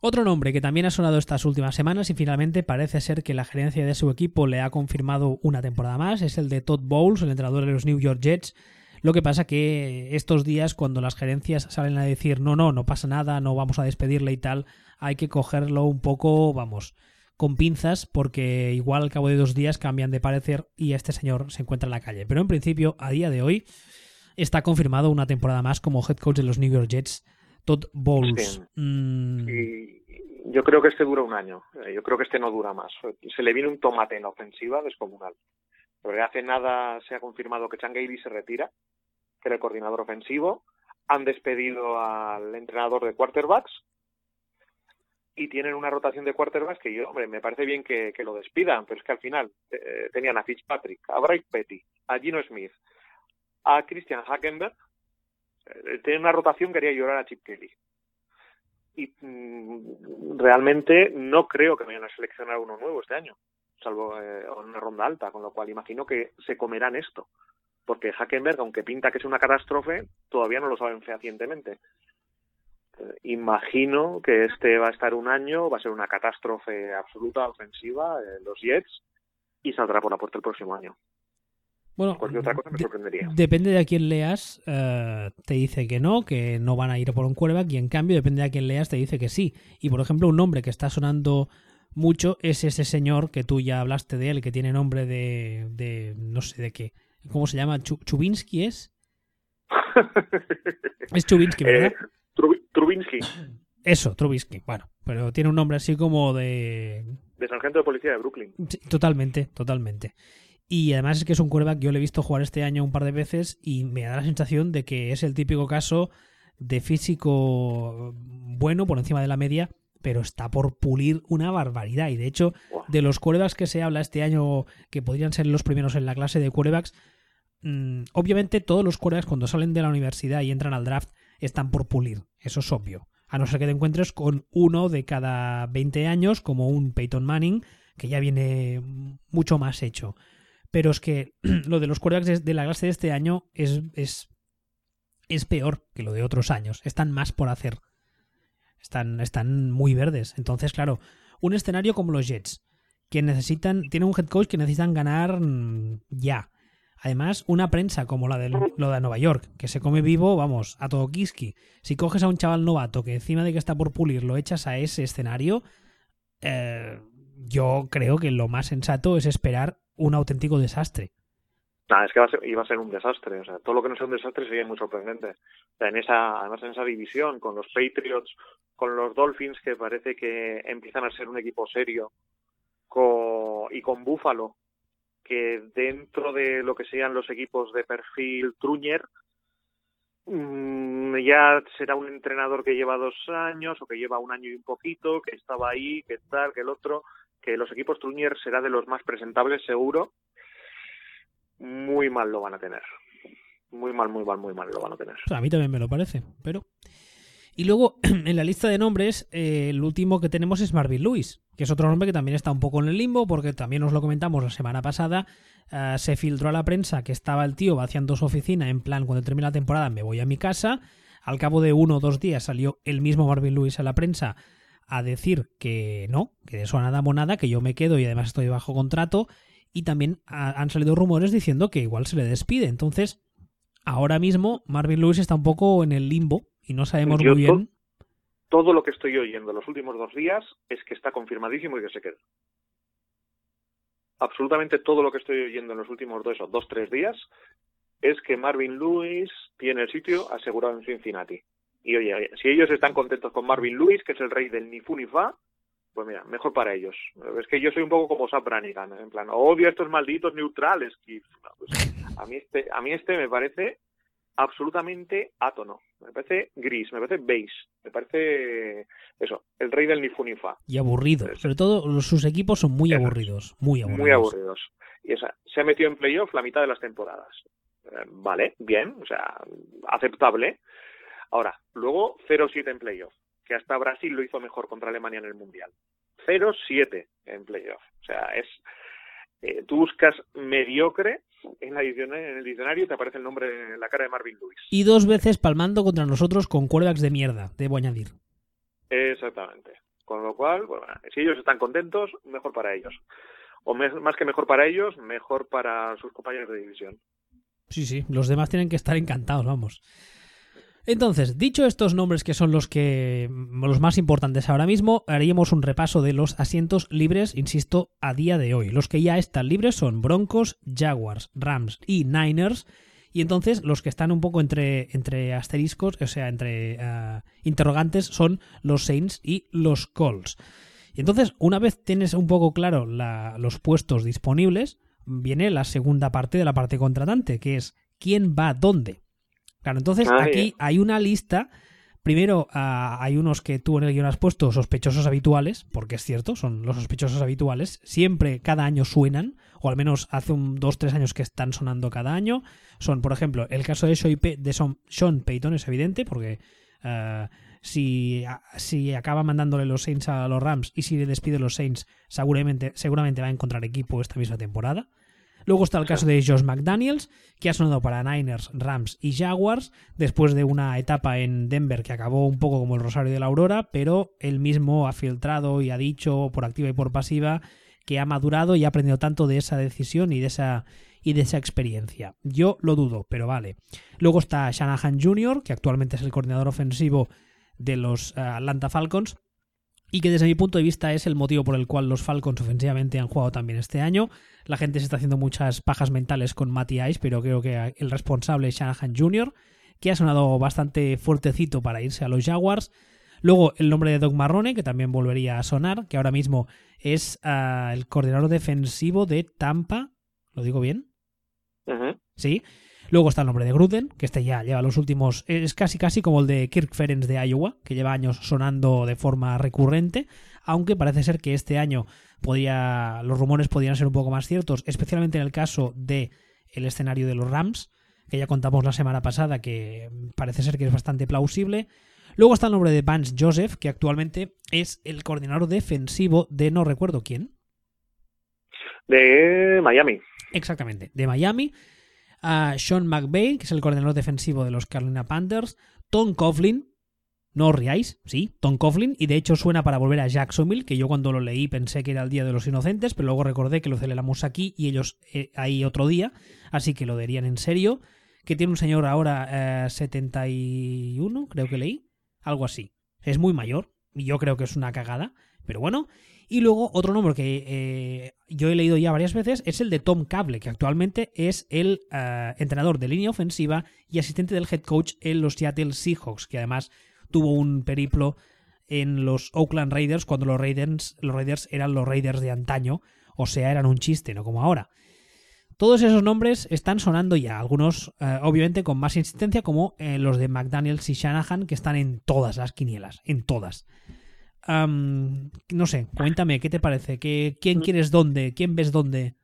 A: Otro nombre que también ha sonado estas últimas semanas y finalmente parece ser que la gerencia de su equipo le ha confirmado una temporada más es el de Todd Bowles, el entrenador de los New York Jets, lo que pasa que estos días, cuando las gerencias salen a decir no, no, no pasa nada, no vamos a despedirle y tal, hay que cogerlo un poco, vamos, con pinzas, porque igual al cabo de dos días cambian de parecer y este señor se encuentra en la calle. Pero en principio, a día de hoy, está confirmado una temporada más como head coach de los New York Jets, Todd Bowles.
B: Mm. yo creo que este dura un año. Eh, yo creo que este no dura más. Se le viene un tomate en ofensiva descomunal. Porque hace nada se ha confirmado que Changeli se retira que era el coordinador ofensivo. Han despedido al entrenador de quarterbacks y tienen una rotación de quarterbacks que yo, hombre, me parece bien que, lo despidan, pero es que al final eh, tenían a Fitzpatrick, a Bryce Petty, a Gino Smith, a Christian Hackenberg. Eh, tienen una rotación que haría llorar a Chip Kelly. Y mm, realmente no creo que vayan a seleccionar uno nuevo este año, salvo eh, una ronda alta, con lo cual imagino que se comerán esto porque Hackenberg, aunque pinta que es una catástrofe, todavía no lo saben fehacientemente. Eh, imagino que este va a estar un año, va a ser una catástrofe absoluta ofensiva en los Jets y saldrá por la puerta el próximo año.
A: Bueno, otra cosa me sorprendería. depende de a quién leas, eh, te dice que no, que no van a ir por un quarterback, y en cambio, depende de a quién leas, te dice que sí. Y por ejemplo, un nombre que está sonando mucho es ese señor que tú ya hablaste de él, que tiene nombre de, de no sé de qué, ¿Cómo se llama? ¿Chubinsky es? [LAUGHS] es Chubinsky, ¿verdad?
B: Eh, Trubinsky.
A: Eso, Trubisky. Bueno, pero tiene un nombre así como de...
B: De sargento de policía de Brooklyn.
A: Sí, totalmente, totalmente. Y además es que es un quarterback que yo le he visto jugar este año un par de veces y me da la sensación de que es el típico caso de físico bueno por encima de la media, pero está por pulir una barbaridad. Y de hecho, de los quarterbacks que se habla este año, que podrían ser los primeros en la clase de quarterbacks, mmm, obviamente todos los quarterbacks cuando salen de la universidad y entran al draft están por pulir. Eso es obvio. A no ser que te encuentres con uno de cada 20 años, como un Peyton Manning, que ya viene mucho más hecho. Pero es que [CLEARS THROAT] lo de los quarterbacks de la clase de este año es, es, es peor que lo de otros años. Están más por hacer. Están, están muy verdes. Entonces, claro, un escenario como los Jets, que necesitan, tienen un head coach que necesitan ganar mm, ya. Además, una prensa como la de, lo de Nueva York, que se come vivo, vamos, a todo kiski. Si coges a un chaval novato que encima de que está por pulir lo echas a ese escenario, eh, yo creo que lo más sensato es esperar un auténtico desastre.
B: Nah, es que va ser, iba a ser un desastre. O sea, todo lo que no sea un desastre sería muy sorprendente. O sea, en esa, además en esa división, con los Patriots, con los Dolphins, que parece que empiezan a ser un equipo serio, con, y con Buffalo, que dentro de lo que sean los equipos de perfil Truñer, mmm, ya será un entrenador que lleva dos años o que lleva un año y un poquito, que estaba ahí, que tal, que el otro, que los equipos Truñer será de los más presentables seguro, muy mal lo van a tener. Muy mal, muy mal, muy mal lo van a tener.
A: A mí también me lo parece, pero... Y luego, [CLEARS THROAT] en la lista de nombres, eh, el último que tenemos es Marvin Lewis, que es otro nombre que también está un poco en el limbo, porque también os lo comentamos la semana pasada. Uh, se filtró a la prensa que estaba el tío vaciando su oficina en plan, cuando termine la temporada me voy a mi casa. Al cabo de uno o dos días salió el mismo Marvin Lewis a la prensa a decir que no, que de eso nada monada, que yo me quedo y además estoy bajo contrato. Y también han salido rumores diciendo que igual se le despide. Entonces, ahora mismo Marvin Lewis está un poco en el limbo y no sabemos
B: Yo
A: muy bien.
B: To todo lo que estoy oyendo los últimos dos días es que está confirmadísimo y que se queda. Absolutamente todo lo que estoy oyendo en los últimos dos o dos, tres días es que Marvin Lewis tiene el sitio asegurado en Cincinnati. Y oye, si ellos están contentos con Marvin Lewis, que es el rey del ni fu ni fa, pues mira, mejor para ellos. Es que yo soy un poco como Sam Branigan, en plan, odio a estos malditos neutrales. Pues a mí este, a mí este me parece absolutamente átono. Me parece gris, me parece beige, me parece eso, el rey del ni fu ni fa.
A: Y aburrido. Sobre todo sus equipos son muy aburridos, muy aburridos.
B: Muy aburridos. Y esa, se ha metido en playoff la mitad de las temporadas. Eh, vale, bien, o sea, aceptable. Ahora, luego 0-7 en playoff, que hasta Brasil lo hizo mejor contra Alemania en el Mundial. 0-7 en playoff. O sea, es eh, tú buscas mediocre en, la edición, en el diccionario y te aparece el nombre en la cara de Marvin Lewis.
A: Y dos veces palmando contra nosotros con quarterbacks de mierda, debo añadir.
B: Exactamente. Con lo cual, bueno, si ellos están contentos, mejor para ellos. O me, más que mejor para ellos, mejor para sus compañeros de división.
A: Sí, sí, los demás tienen que estar encantados, vamos. Entonces, dicho estos nombres que son los que los más importantes ahora mismo, haríamos un repaso de los asientos libres, insisto, a día de hoy. Los que ya están libres son Broncos, Jaguars, Rams y Niners. Y entonces los que están un poco entre, entre asteriscos, o sea, entre uh, interrogantes, son los Saints y los Colts. Y entonces, una vez tienes un poco claro la, los puestos disponibles, viene la segunda parte de la parte contratante, que es quién va dónde. Claro, entonces ah, aquí yeah. hay una lista. Primero, uh, hay unos que tú en el guion has puesto sospechosos habituales, porque es cierto, son los sospechosos habituales. Siempre, cada año suenan, o al menos hace un dos, tres años que están sonando cada año. Son, por ejemplo, el caso de, de Sean Payton es evidente, porque uh, si, si acaba mandándole los Saints a los Rams y si le despide los Saints, seguramente, seguramente va a encontrar equipo esta misma temporada. Luego está el caso de Josh McDaniels, que ha sonado para Niners, Rams y Jaguars, después de una etapa en Denver que acabó un poco como el Rosario de la Aurora, pero él mismo ha filtrado y ha dicho por activa y por pasiva que ha madurado y ha aprendido tanto de esa decisión y de esa y de esa experiencia. Yo lo dudo, pero vale. Luego está Shanahan Jr., que actualmente es el coordinador ofensivo de los uh, Atlanta Falcons, y que desde mi punto de vista es el motivo por el cual los Falcons ofensivamente han jugado también este año. La gente se está haciendo muchas pajas mentales con Matty Ice, pero creo que el responsable es Shanahan Jr., que ha sonado bastante fuertecito para irse a los Jaguars. Luego el nombre de Doug Marrone, que también volvería a sonar, que ahora mismo es ah, el coordinador defensivo de Tampa. ¿Lo digo bien? Sí. Luego está el nombre de Gruden, que este ya lleva los últimos. Es casi casi como el de Kirk Ferentz de Iowa, que lleva años sonando de forma recurrente. Aunque parece ser que este año. Los rumores podrían ser un poco más ciertos, especialmente en el caso de el escenario de los Rams, que ya contamos la semana pasada, que parece ser que es bastante plausible. Luego está el nombre de Vance Joseph, que actualmente es el coordinador defensivo de no recuerdo quién.
B: De Miami.
A: Exactamente, de Miami. Sean McVay, que es el coordinador defensivo de los Carolina Panthers. Tom Coughlin, no os riáis, sí, Tom Coughlin, y de hecho suena para volver a Jacksonville, que yo cuando lo leí pensé que era el Día de los Inocentes, pero luego recordé que lo celebramos aquí y ellos eh, ahí otro día, así que lo dirían en serio. Que tiene un señor ahora 71, eh, creo que leí algo así. Es muy mayor, y yo creo que es una cagada, pero bueno. Y luego otro nombre que eh, yo he leído ya varias veces es el de Tom Cable, que actualmente es el eh, entrenador de línea ofensiva y asistente del head coach en los Seattle Seahawks, que además tuvo un periplo en los Oakland Raiders cuando los Raiders, los Raiders eran los Raiders de antaño, o sea, eran un chiste, no como ahora. Todos esos nombres están sonando ya, algunos eh, obviamente con más insistencia como los de McDaniels y Shanahan que están en todas las quinielas, en todas. No sé, cuéntame, ¿qué te parece? ¿Qué, ¿Quién quieres dónde? ¿Quién ves dónde?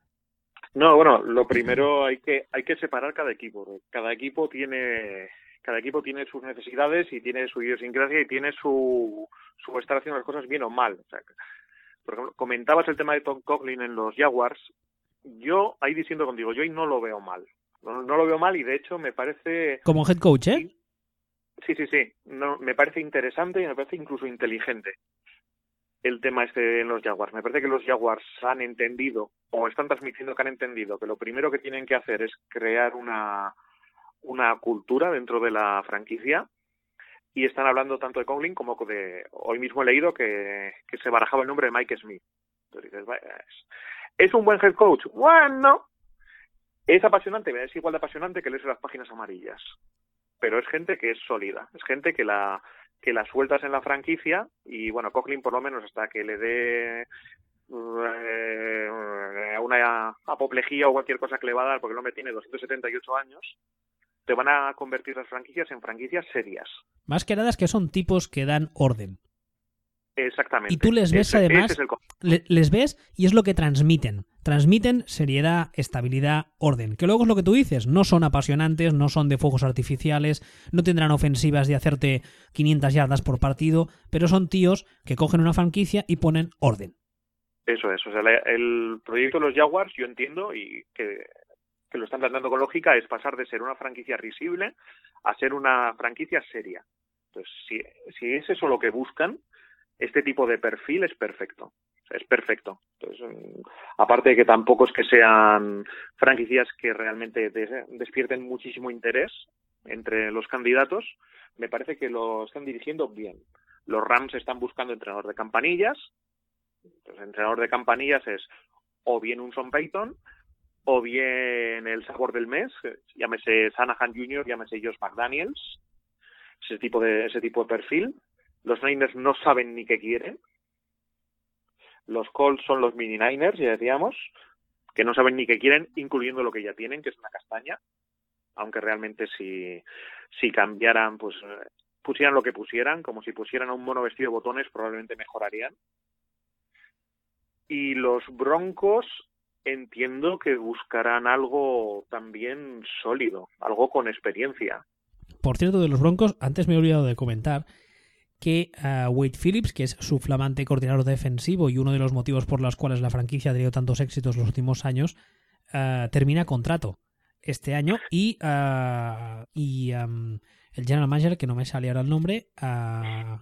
B: No, bueno, lo primero hay que hay que separar cada equipo. Cada equipo tiene cada equipo tiene sus necesidades y tiene su idiosincrasia y tiene su, su estar haciendo las cosas bien o mal. por ejemplo, comentabas el tema de Tom Coughlin en los Jaguars yo ahí diciendo contigo, yo ahí no lo veo mal. No, lo veo mal y de hecho me parece...
A: Como head coach, ¿eh?
B: Sí, sí, sí. No, me parece interesante y me parece incluso inteligente el tema este en los Jaguars. Me parece que los Jaguars han entendido o están transmitiendo que han entendido que lo primero que tienen que hacer es crear una, una cultura dentro de la franquicia y están hablando tanto de Conlin como de... Hoy mismo he leído que, que se barajaba el nombre de Mike Smith. Entonces dices, ¿Es un buen head coach? Bueno, es apasionante, es igual de apasionante que leerse las páginas amarillas. Pero es gente que es sólida, es gente que la sueltas en la franquicia y bueno, Coughlin por lo menos hasta que le dé eh, una apoplejía o cualquier cosa que le va a dar, porque el hombre tiene 278 años, te van a convertir las franquicias en franquicias serias.
A: Más que nada es que son tipos que dan orden.
B: Exactamente.
A: Y tú les ves además, les ves y es lo que transmiten. Transmiten seriedad, estabilidad, orden. Que luego es lo que tú dices, no son apasionantes, no son de fuegos artificiales, no tendrán ofensivas de hacerte 500 yardas por partido, pero son tíos que cogen una franquicia y ponen orden.
B: Eso es, o sea, el proyecto de los Jaguars, yo entiendo y que, que lo están tratando con lógica, es pasar de ser una franquicia risible a ser una franquicia seria. Entonces, si, si es eso lo que buscan, este tipo de perfil es perfecto. Es perfecto. Entonces, mm, aparte de que tampoco es que sean franquicias que realmente despierten muchísimo interés entre los candidatos, me parece que lo están dirigiendo bien. Los Rams están buscando entrenador de campanillas. Entrenador de campanillas es o bien un Son Payton, o bien el sabor del mes, llámese Sanahan Jr., llámese Josh McDaniels, ese tipo de, ese tipo de perfil. Los Niners no saben ni qué quieren. Los Colts son los mini Niners, ya decíamos, que no saben ni qué quieren, incluyendo lo que ya tienen, que es una castaña. Aunque realmente si, si cambiaran, pues pusieran lo que pusieran, como si pusieran a un mono vestido de botones, probablemente mejorarían. Y los Broncos entiendo que buscarán algo también sólido, algo con experiencia.
A: Por cierto, de los Broncos, antes me he olvidado de comentar que uh, Wade Phillips, que es su flamante coordinador defensivo y uno de los motivos por los cuales la franquicia ha tenido tantos éxitos los últimos años, uh, termina contrato este año y, uh, y um, el general manager, que no me sale ahora el nombre,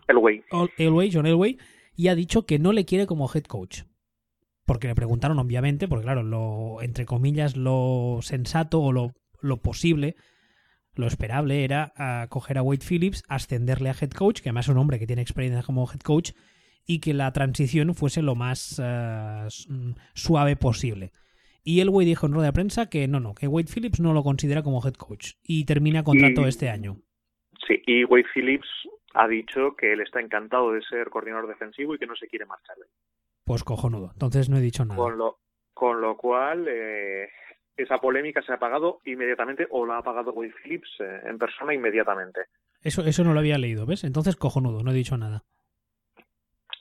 B: Elway.
A: Elway, John Elway, y ha dicho que no le quiere como head coach. Porque le preguntaron, obviamente, porque claro, lo, entre comillas, lo sensato o lo, lo posible lo esperable era a coger a Wade Phillips, ascenderle a head coach, que además es un hombre que tiene experiencia como head coach, y que la transición fuese lo más uh, suave posible. Y Elway dijo en rueda de prensa que no, no, que Wade Phillips no lo considera como head coach y termina contrato
B: Y-
A: este año.
B: Sí, y Wade Phillips ha dicho que él está encantado de ser coordinador defensivo y que no se quiere marchar.
A: Pues cojonudo. Entonces no he dicho nada.
B: Con lo, con lo cual, eh, esa polémica se ha apagado inmediatamente o la ha apagado Wade Phillips eh, en persona inmediatamente.
A: Eso, eso no lo había leído, ¿ves? Entonces cojonudo, no he dicho nada.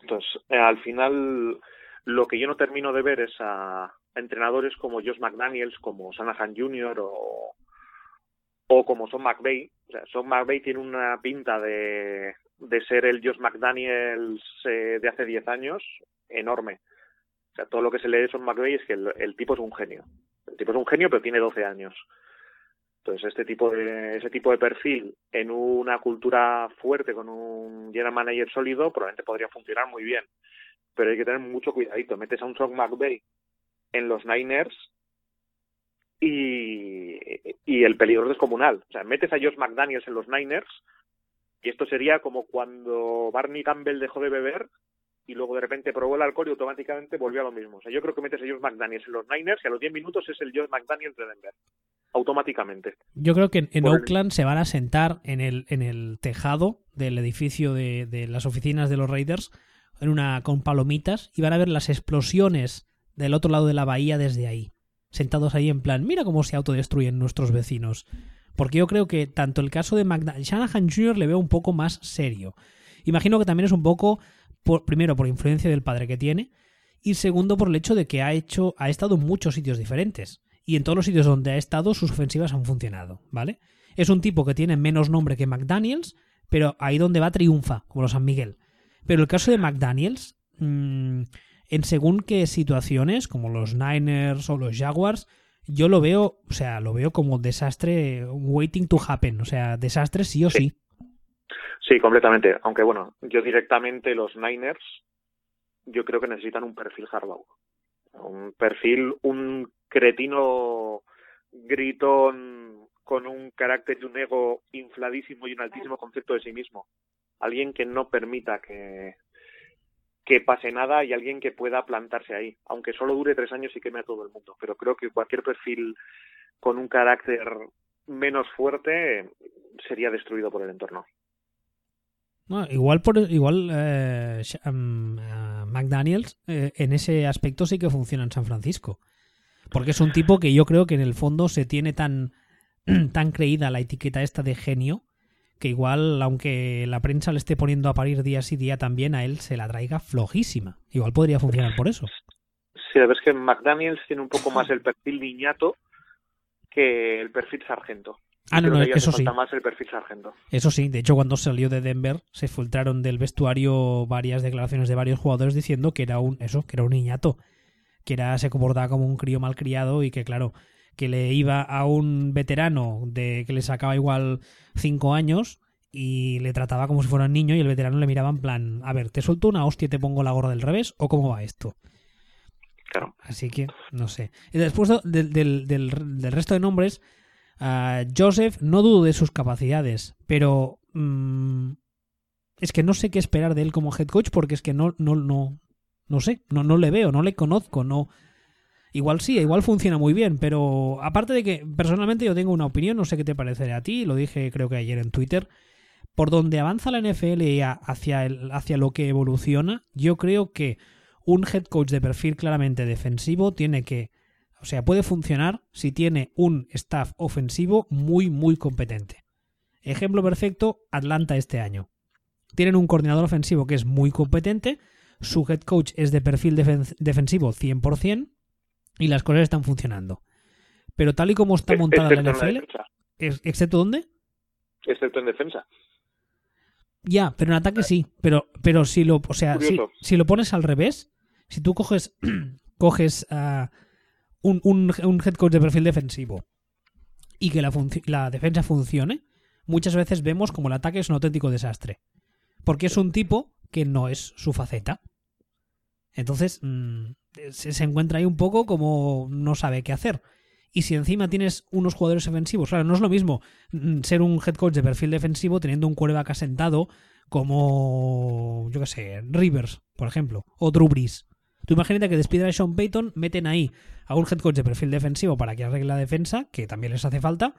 B: Entonces, eh, al final, lo que yo no termino de ver es a entrenadores como Josh McDaniels, como Shanahan Jr. o, o como Son McVay. O sea, Son McVay tiene una pinta de, de ser el Josh McDaniels eh, de hace 10 años enorme. O sea, todo lo que se lee de Son McVay es que el, el tipo es un genio. El tipo es un genio, pero tiene 12 años. Entonces, este tipo de, ese tipo de perfil en una cultura fuerte, con un general manager sólido, probablemente podría funcionar muy bien. Pero hay que tener mucho cuidadito. Metes a un Sean McVay en los Niners y, y el peligro es descomunal. O sea, metes a Josh McDaniels en los Niners y esto sería como cuando Barney Campbell dejó de beber y luego de repente probó el alcohol y automáticamente volvió a lo mismo. O sea, yo creo que metes a Josh McDaniels en los Niners y a los 10 minutos es el Josh McDaniels de Denver. Automáticamente.
A: Yo creo que en, en
B: Por el-
A: Oakland se van a sentar en el, en el tejado del edificio de, de las oficinas de los Raiders en una, con palomitas y van a ver las explosiones del otro lado de la bahía desde ahí. Sentados ahí en plan, mira cómo se autodestruyen nuestros vecinos. Porque yo creo que tanto el caso de McDaniel, Shanahan Jr. le veo un poco más serio. Imagino que también es un poco, por, primero, por influencia del padre que tiene, y segundo, por el hecho de que ha hecho, ha estado en muchos sitios diferentes. Y en todos los sitios donde ha estado, sus ofensivas han funcionado, ¿vale? Es un tipo que tiene menos nombre que McDaniels, pero ahí donde va triunfa, como los San Miguel. Pero el caso de McDaniels, mmm, en según qué situaciones, como los Niners o los Jaguars, yo lo veo, o sea, lo veo como desastre waiting to happen, o sea, desastre sí o sí.
B: Sí. Completamente. Aunque bueno, yo directamente los Niners, yo creo que necesitan un perfil Harbaugh. Un perfil, un cretino gritón con un carácter y un ego infladísimo y un altísimo concepto de sí mismo. Alguien que no permita que, que pase nada y alguien que pueda plantarse ahí. Aunque solo dure tres años y queme a todo el mundo. Pero creo que cualquier perfil con un carácter menos fuerte sería destruido por el entorno.
A: Igual por igual eh, um, eh, McDaniels eh, en ese aspecto sí que funciona en San Francisco. Porque es un tipo que yo creo que en el fondo se tiene tan, [CLEARS THROAT] tan creída la etiqueta esta de genio que igual, aunque la prensa le esté poniendo a parir día sí día también, a él se la traiga flojísima. Igual podría funcionar por eso.
B: Sí, la verdad es que McDaniels tiene un poco más el perfil niñato que el perfil sargento.
A: Ah, no, no, eso sí.
B: más el perfil sargento.
A: Eso sí, de hecho cuando salió de Denver se filtraron del vestuario varias declaraciones de varios jugadores diciendo que era un eso, que era un niñato, que era se comportaba como un crío malcriado y que claro, que le iba a un veterano de que le sacaba igual cinco años y le trataba como si fuera un niño y el veterano le miraba en plan, a ver, te suelto una hostia y te pongo la gorra del revés o cómo va esto.
B: Claro.
A: Así que, no sé. Y después del, del, del, del resto de nombres, Joseph, no dudo de sus capacidades, pero mmm, es que no sé qué esperar de él como head coach porque es que no, no, no, no sé, no, no le veo, no le conozco, no. Igual sí, igual funciona muy bien, pero aparte de que personalmente yo tengo una opinión, no sé qué te parecerá a ti, lo dije creo que ayer en Twitter, por donde avanza la NFL hacia, el, hacia lo que evoluciona, yo creo que un head coach de perfil claramente defensivo tiene que, o sea, puede funcionar si tiene un staff ofensivo muy, muy competente. Ejemplo perfecto, Atlanta este año. Tienen un coordinador ofensivo que es muy competente, su head coach es de perfil defen defensivo 100% y las cosas están funcionando. Pero tal y como está montada la NFL,
B: la
A: ¿excepto dónde?
B: Excepto en defensa.
A: Ya, pero en ataque sí. Pero, pero si lo, o sea, si, si, lo pones al revés, si tú coges, [CLEARS THROAT] coges uh, un, un, head coach de perfil defensivo y que la, la, defensa funcione, muchas veces vemos como el ataque es un auténtico desastre. Porque es un tipo que no es su faceta. Entonces, mmm, se, encuentra ahí un poco como no sabe qué hacer. Y si encima tienes unos jugadores ofensivos, claro, no es lo mismo ser un head coach de perfil defensivo teniendo un quarterback asentado como, yo qué sé, Rivers, por ejemplo, o Drew. Tú imagínate que despiden a Sean Payton, meten ahí a un head coach de perfil defensivo para que arregle la defensa, que también les hace falta,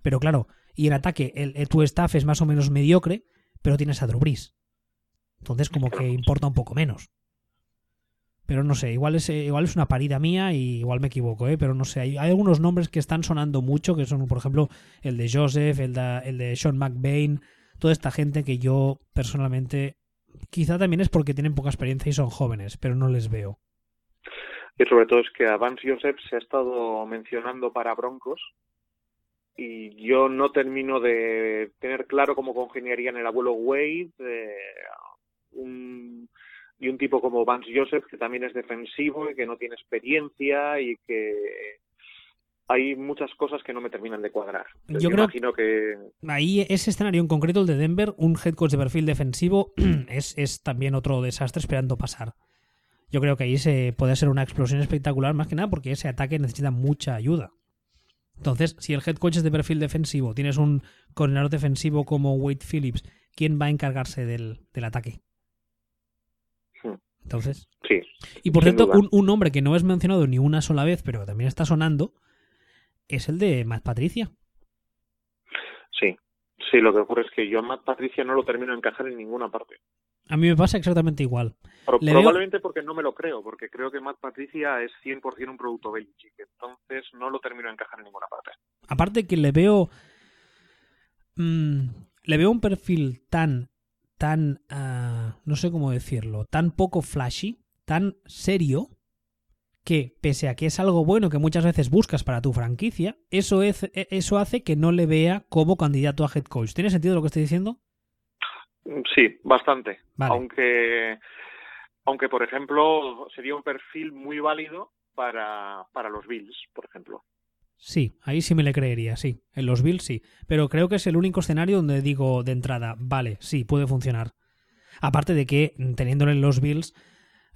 A: pero claro, y en ataque el, tu staff es más o menos mediocre, pero tienes a Drew Brees. Entonces como que importa un poco menos. Pero no sé, igual es, igual es una parida mía y igual me equivoco, ¿eh? pero no sé, hay, algunos nombres que están sonando mucho, que son, por ejemplo, el de Joseph, el de, el de Sean McBain, toda esta gente que yo personalmente, quizá también es porque tienen poca experiencia y son jóvenes, pero no les veo.
B: Y sobre todo es que a Vance Joseph se ha estado mencionando para Broncos y yo no termino de tener claro cómo congeniarían el abuelo Wade eh, un, y un tipo como Vance Joseph que también es defensivo y que no tiene experiencia y que hay muchas cosas que no me terminan de cuadrar.
A: yo creo imagino que ahí ese escenario en concreto el de Denver, un head coach de perfil defensivo [CLEARS THROAT] es, es también otro desastre esperando pasar. Yo creo que ahí se puede ser una explosión espectacular más que nada porque ese ataque necesita mucha ayuda. Entonces, si el head coach es de perfil defensivo, tienes un coordinador defensivo como Wade Phillips, ¿quién va a encargarse del, ataque? Hmm. Entonces.
B: Sí.
A: Y por cierto, un, un, nombre que no es mencionado ni una sola vez, pero también está sonando, es el de Matt Patricia.
B: Sí. Sí, lo que ocurre es que yo a Matt Patricia no lo termino de encajar en ninguna parte.
A: A mí me pasa exactamente igual.
B: probablemente porque no me lo creo, porque creo que Matt Patricia es 100% un producto Belichick, entonces no lo termino de encajar en ninguna parte.
A: Aparte que le veo... Mm, le veo un perfil tan, tan, ah, no sé cómo decirlo, tan poco flashy, tan serio, que pese a que es algo bueno que muchas veces buscas para tu franquicia, eso, es, e, eso hace que no le vea como candidato a head coach. ¿Tiene sentido lo que estoy diciendo?
B: Sí, bastante. Aunque, aunque, por ejemplo, sería un perfil muy válido para, para los Bills, por ejemplo.
A: Sí, ahí sí me le creería, sí. En los Bills sí. Pero creo que es el único escenario donde digo de entrada, vale, sí, puede funcionar. Aparte de que, teniéndole en los Bills,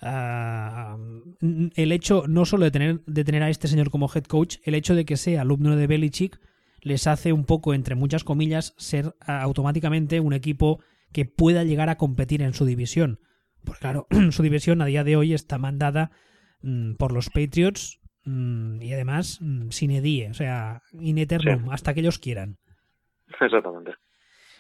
A: ah, el hecho no solo de tener, de tener a este señor como head coach, el hecho de que sea alumno de Belichick les hace un poco, entre muchas comillas, ser automáticamente un equipo que pueda llegar a competir en su división. Porque claro, [CLEARS THROAT] su división a día de hoy está mandada mm, por los Patriots mm, y además mm, sin edie, o sea, in eternum, hasta que ellos quieran.
B: Exactamente.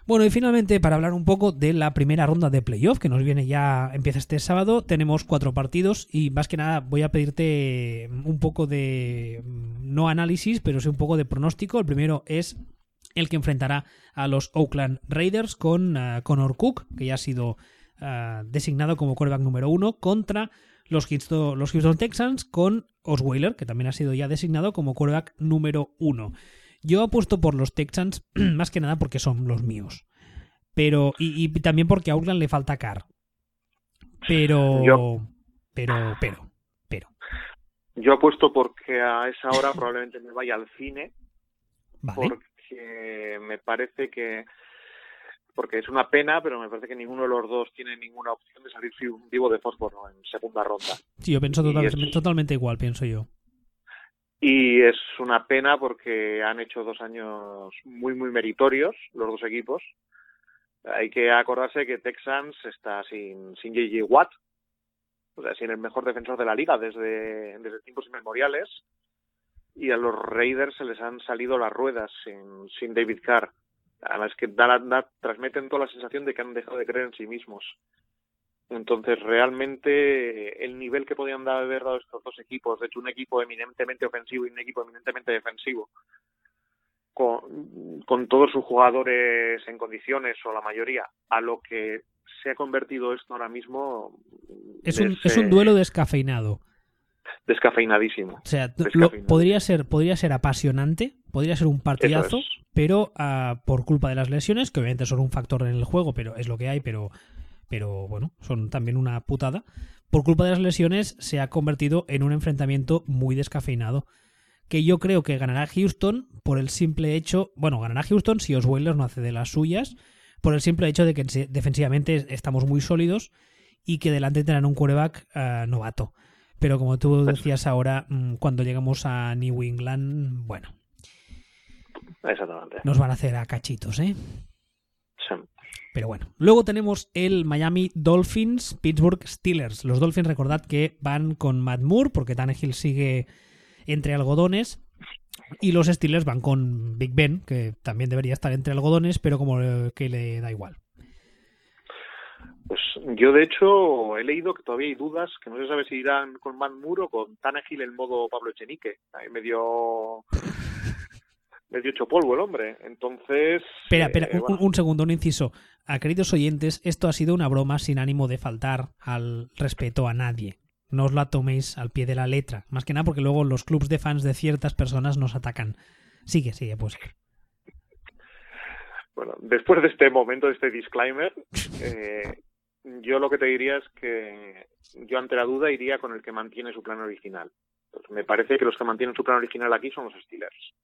A: Bueno, y finalmente, para hablar un poco de la primera ronda de playoff, que nos viene ya, empieza este sábado, tenemos cuatro partidos y más que nada voy a pedirte un poco de, no análisis, pero sí un poco de pronóstico. El primero es el que enfrentará a los Oakland Raiders con uh, Connor Cook, que ya ha sido uh, designado como quarterback número uno, contra los Houston, los Houston Texans con Osweiler, que también ha sido ya designado como quarterback número uno. Yo apuesto por los Texans, [CLEARS THROAT] más que nada porque son los míos. Pero, y, también porque a Oakland le falta car. Pero, pero, pero, pero.
B: Yo apuesto porque a esa hora probablemente me vaya al cine. Vale me parece que porque es una pena, pero me parece que ninguno de los dos tiene ninguna opción de salir vivo de fósforo en segunda ronda.
A: Sí, yo pienso totalmente, igual, pienso yo.
B: Y es una pena porque han hecho dos años muy, muy meritorios los dos equipos. Hay que acordarse que Texans está sin, sin J.J. Watt, o sea, sin el mejor defensor de la liga desde, desde tiempos inmemoriales y a los Raiders se les han salido las ruedas sin, sin David Carr. Además que da, transmiten toda la sensación de que han dejado de creer en sí mismos. Entonces, realmente, el nivel que podían haber dado estos dos equipos, de hecho, un equipo eminentemente ofensivo y un equipo eminentemente defensivo, con, con todos sus jugadores en condiciones, o la mayoría, a lo que se ha convertido esto ahora mismo.
A: Es un, es un duelo descafeinado
B: descafeinadísimo.
A: O sea, podría ser podría ser apasionante, podría ser un partidazo, pero ah, por culpa de las lesiones, que obviamente son un factor en el juego, pero es lo que hay, pero pero bueno, son también una putada. Por culpa de las lesiones se ha convertido en un enfrentamiento muy descafeinado. Que yo creo que ganará Houston por el simple hecho. Bueno, ganará Houston si Osweiler no hace de las suyas. Por el simple hecho de que defensivamente estamos muy sólidos y que delante tendrán un quarterback ah, novato. Pero como tú decías ahora, mm, cuando llegamos a New England, bueno.
B: Exactamente.
A: Nos van a hacer a cachitos, ¿eh? Pero bueno, luego tenemos el Miami Dolphins, Pittsburgh Steelers. Los Dolphins, recordad que van con Matt Moore, porque Tannehill sigue entre algodones. Y los Steelers van con Big Ben, que también debería estar entre algodones, pero como que le da igual.
B: Pues yo, de hecho, he leído que todavía hay dudas, que no se sabe si irán con Matt Moore o con Tannehill en modo Pablo Echenique. Ahí medio medio hecho polvo el hombre. Entonces.
A: Espera, espera, eh, un, segundo, un inciso. A queridos oyentes, esto ha sido una broma sin ánimo de faltar al respeto a nadie. No os la toméis al pie de la letra. Más que nada porque luego los clubs de fans de ciertas personas nos atacan. Sigue, sigue, pues.
B: Bueno, después de este momento, de este disclaimer, [LAUGHS] eh, yo lo que te diría es que yo ante la duda iría con el que mantiene su plan original. Pues me parece que los que mantienen su plan original aquí son los Steelers.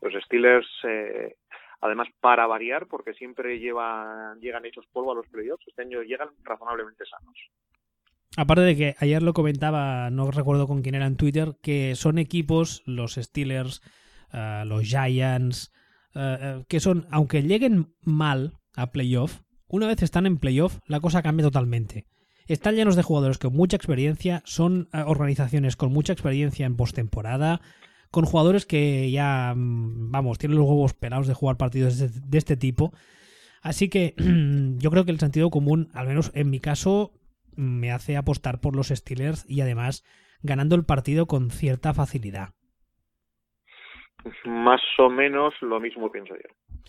B: Los Steelers, eh, además, para variar, porque siempre llegan hechos polvo a los playoffs, este año llegan razonablemente sanos.
A: Aparte de que ayer lo comentaba, no recuerdo con quién era en Twitter, que son equipos, los Steelers, eh, los Giants, eh, que son, aunque lleguen mal a playoff, una vez están en playoff, la cosa cambia totalmente. Están llenos de jugadores con mucha experiencia, son organizaciones con mucha experiencia en postemporada, con jugadores que ya, mm, vamos, tienen los huevos pelados de jugar partidos de este, tipo. Así que [CLEARS THROAT] yo creo que el sentido común, al menos en mi caso, me hace apostar por los Steelers y además ganando el partido con cierta facilidad.
B: Más o menos lo mismo pienso yo.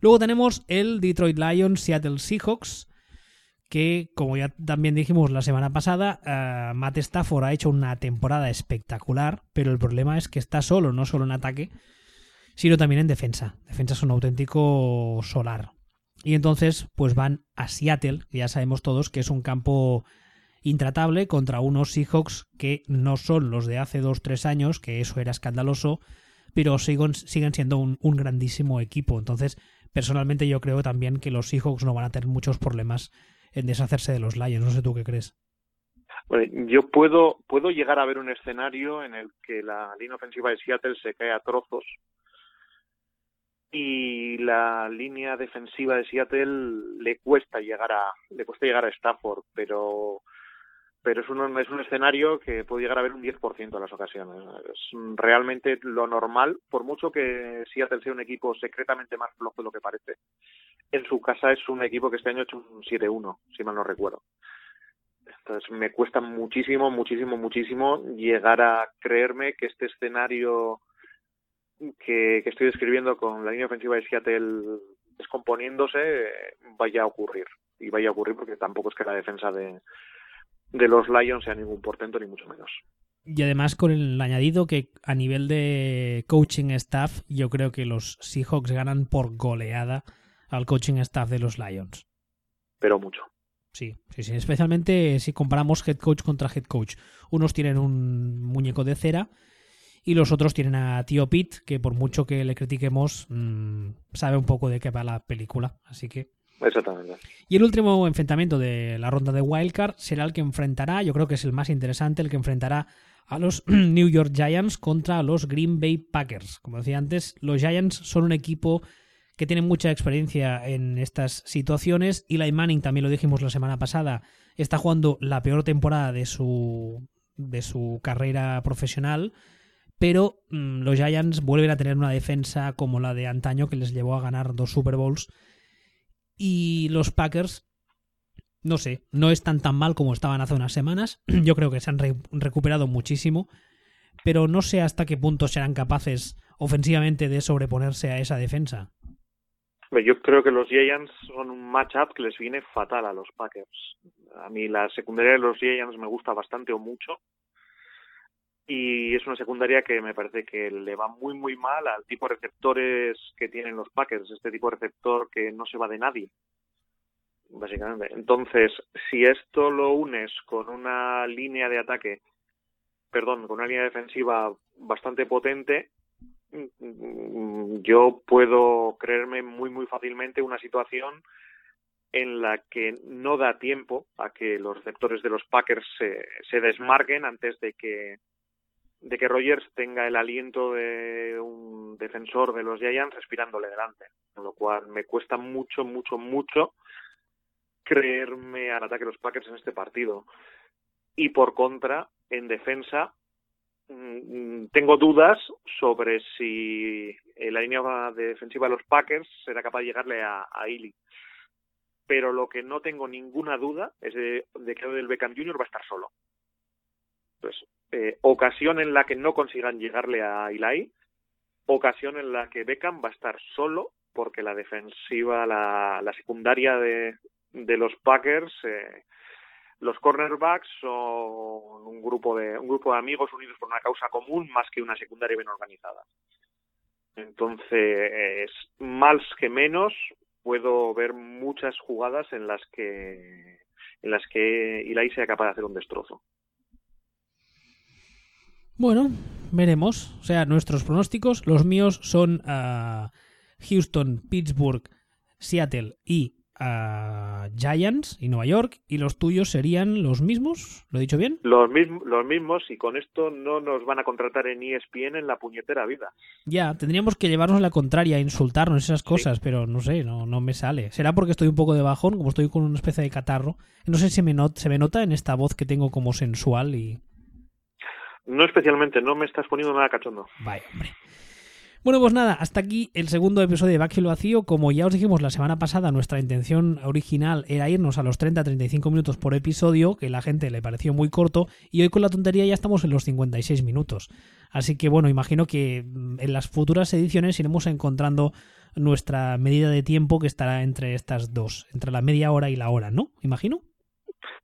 A: Luego tenemos el Detroit Lions Seattle Seahawks que, como ya también dijimos la semana pasada, uh, Matt Stafford ha hecho una temporada espectacular, pero el problema es que está solo, no solo en ataque, sino también en defensa. Defensa es un auténtico solar. Y entonces, pues van a Seattle, ya sabemos todos que es un campo intratable contra unos Seahawks que no son los de hace 2-3 años, que eso era escandaloso, pero siguen, siguen siendo un, un grandísimo equipo. Entonces, personalmente yo creo también que los Seahawks no van a tener muchos problemas en deshacerse de los Lions. No sé tú qué crees.
B: Bueno, yo puedo, puedo llegar a ver un escenario en el que la línea ofensiva de Seattle se cae a trozos y la línea defensiva de Seattle le cuesta llegar a le cuesta llegar a Stafford, pero pero es un, es un escenario que puede llegar a ver un 10% en las ocasiones. Es realmente lo normal, por mucho que Seattle sea un equipo secretamente más flojo de lo que parece. En su casa es un equipo que este año ha hecho un 7-1, si mal no recuerdo. Entonces me cuesta muchísimo, muchísimo, muchísimo llegar a creerme que este escenario que, que estoy describiendo con la línea ofensiva de Seattle descomponiéndose vaya a ocurrir. Y vaya a ocurrir porque tampoco es que la defensa de, de los Lions sea ningún portento, ni mucho menos.
A: Y además con el añadido que a nivel de coaching staff, yo creo que los Seahawks ganan por goleada al coaching staff de los Lions.
B: Pero mucho.
A: Sí, sí, sí. Especialmente si comparamos head coach contra head coach. Unos tienen un muñeco de cera y los otros tienen a Tío Pete, que por mucho que le critiquemos, mmm, sabe un poco de qué va la película. Así que
B: Exactamente.
A: Y el último enfrentamiento de la ronda de Wildcard será el que enfrentará, yo creo que es el más interesante, el que enfrentará a los [CLEARS THROAT] New York Giants contra los Green Bay Packers. Como decía antes, los Giants son un equipo que tiene mucha experiencia en estas situaciones. Eli Manning, también lo dijimos la semana pasada, está jugando la peor temporada de su, de su carrera profesional. Pero mm, los Giants vuelven a tener una defensa como la de antaño que les llevó a ganar dos Super Bowls y los Packers, no sé, no están tan mal como estaban hace unas semanas. [CLEARS THROAT] Yo creo que se han recuperado muchísimo, pero no sé hasta qué punto serán capaces ofensivamente de sobreponerse a esa defensa.
B: Yo creo que los Giants son un matchup que les viene fatal a los Packers. A mí la secundaria de los Giants me gusta bastante o mucho. Y es una secundaria que me parece que le va muy, muy mal al tipo de receptores que tienen los Packers. Este tipo de receptor que no se va de nadie, básicamente. Entonces, si esto lo unes con una línea de ataque, perdón, con una línea defensiva bastante potente, yo puedo creerme muy, muy fácilmente una situación en la que no da tiempo a que los receptores de los Packers se, se desmarquen antes de que de que Rogers tenga el aliento de un defensor de los Giants respirándole delante, con lo cual me cuesta mucho, mucho, mucho creerme al ataque de los Packers en este partido. Y por contra, en defensa, mm, tengo dudas sobre si la línea defensiva de los Packers será capaz de llegarle a, a. Pero lo que no tengo ninguna duda es de, que el Beckham Jr. va a estar solo. Pues, eh, ocasión en la que no consigan llegarle a Eli, ocasión en la que Beckham va a estar solo porque la defensiva, la, la secundaria de, de los Packers, eh, los cornerbacks son un grupo de un grupo de amigos unidos por una causa común más que una secundaria bien organizada. Entonces, más que menos, puedo ver muchas jugadas en las que en las que Eli sea capaz de hacer un destrozo.
A: Bueno, veremos. O sea, nuestros pronósticos, los míos son uh, Houston, Pittsburgh, Seattle y uh, Giants y Nueva York. ¿Y los tuyos serían los mismos? ¿Lo he dicho bien?
B: Los, mismos, los mismos y con esto no nos van a contratar en ESPN en la puñetera vida.
A: Ya, tendríamos que llevarnos la contraria, insultarnos esas cosas, sí. pero no sé, no, no me sale. Será porque estoy un poco de bajón, como estoy con una especie de catarro. No sé si me not se me nota en esta voz que tengo como sensual y...
B: No especialmente, no me estás poniendo nada cachondo.
A: Vaya, hombre. Bueno, pues nada, hasta aquí el segundo episodio de Backfield Vacío. Como ya os dijimos la semana pasada, nuestra intención original era irnos a los 30-35 minutos por episodio, que la gente le pareció muy corto, y hoy con la tontería ya estamos en los 56 minutos. Así que bueno, imagino que mm, en las futuras ediciones iremos encontrando nuestra medida de tiempo que estará entre estas dos, entre la media hora y la hora, ¿no? Imagino.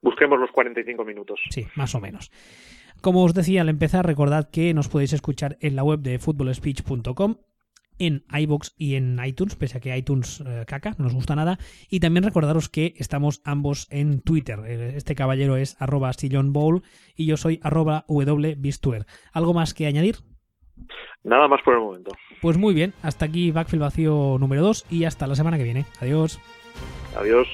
B: Busquemos los 45 minutos.
A: Sí, más o menos. Como os decía al empezar, recordad que nos podéis escuchar en la web de footballspeech.com, en iBox y en iTunes, pese a que iTunes eh, caca, no nos gusta nada. Y también recordaros que estamos ambos en Twitter. Este caballero es arroba sillonbowl y yo soy arroba wbistuer. ¿Algo más que añadir?
B: Nada más por el momento.
A: Pues muy bien, hasta aquí Backfield Vacío número 2 y hasta la semana que viene. Adiós.
B: Adiós.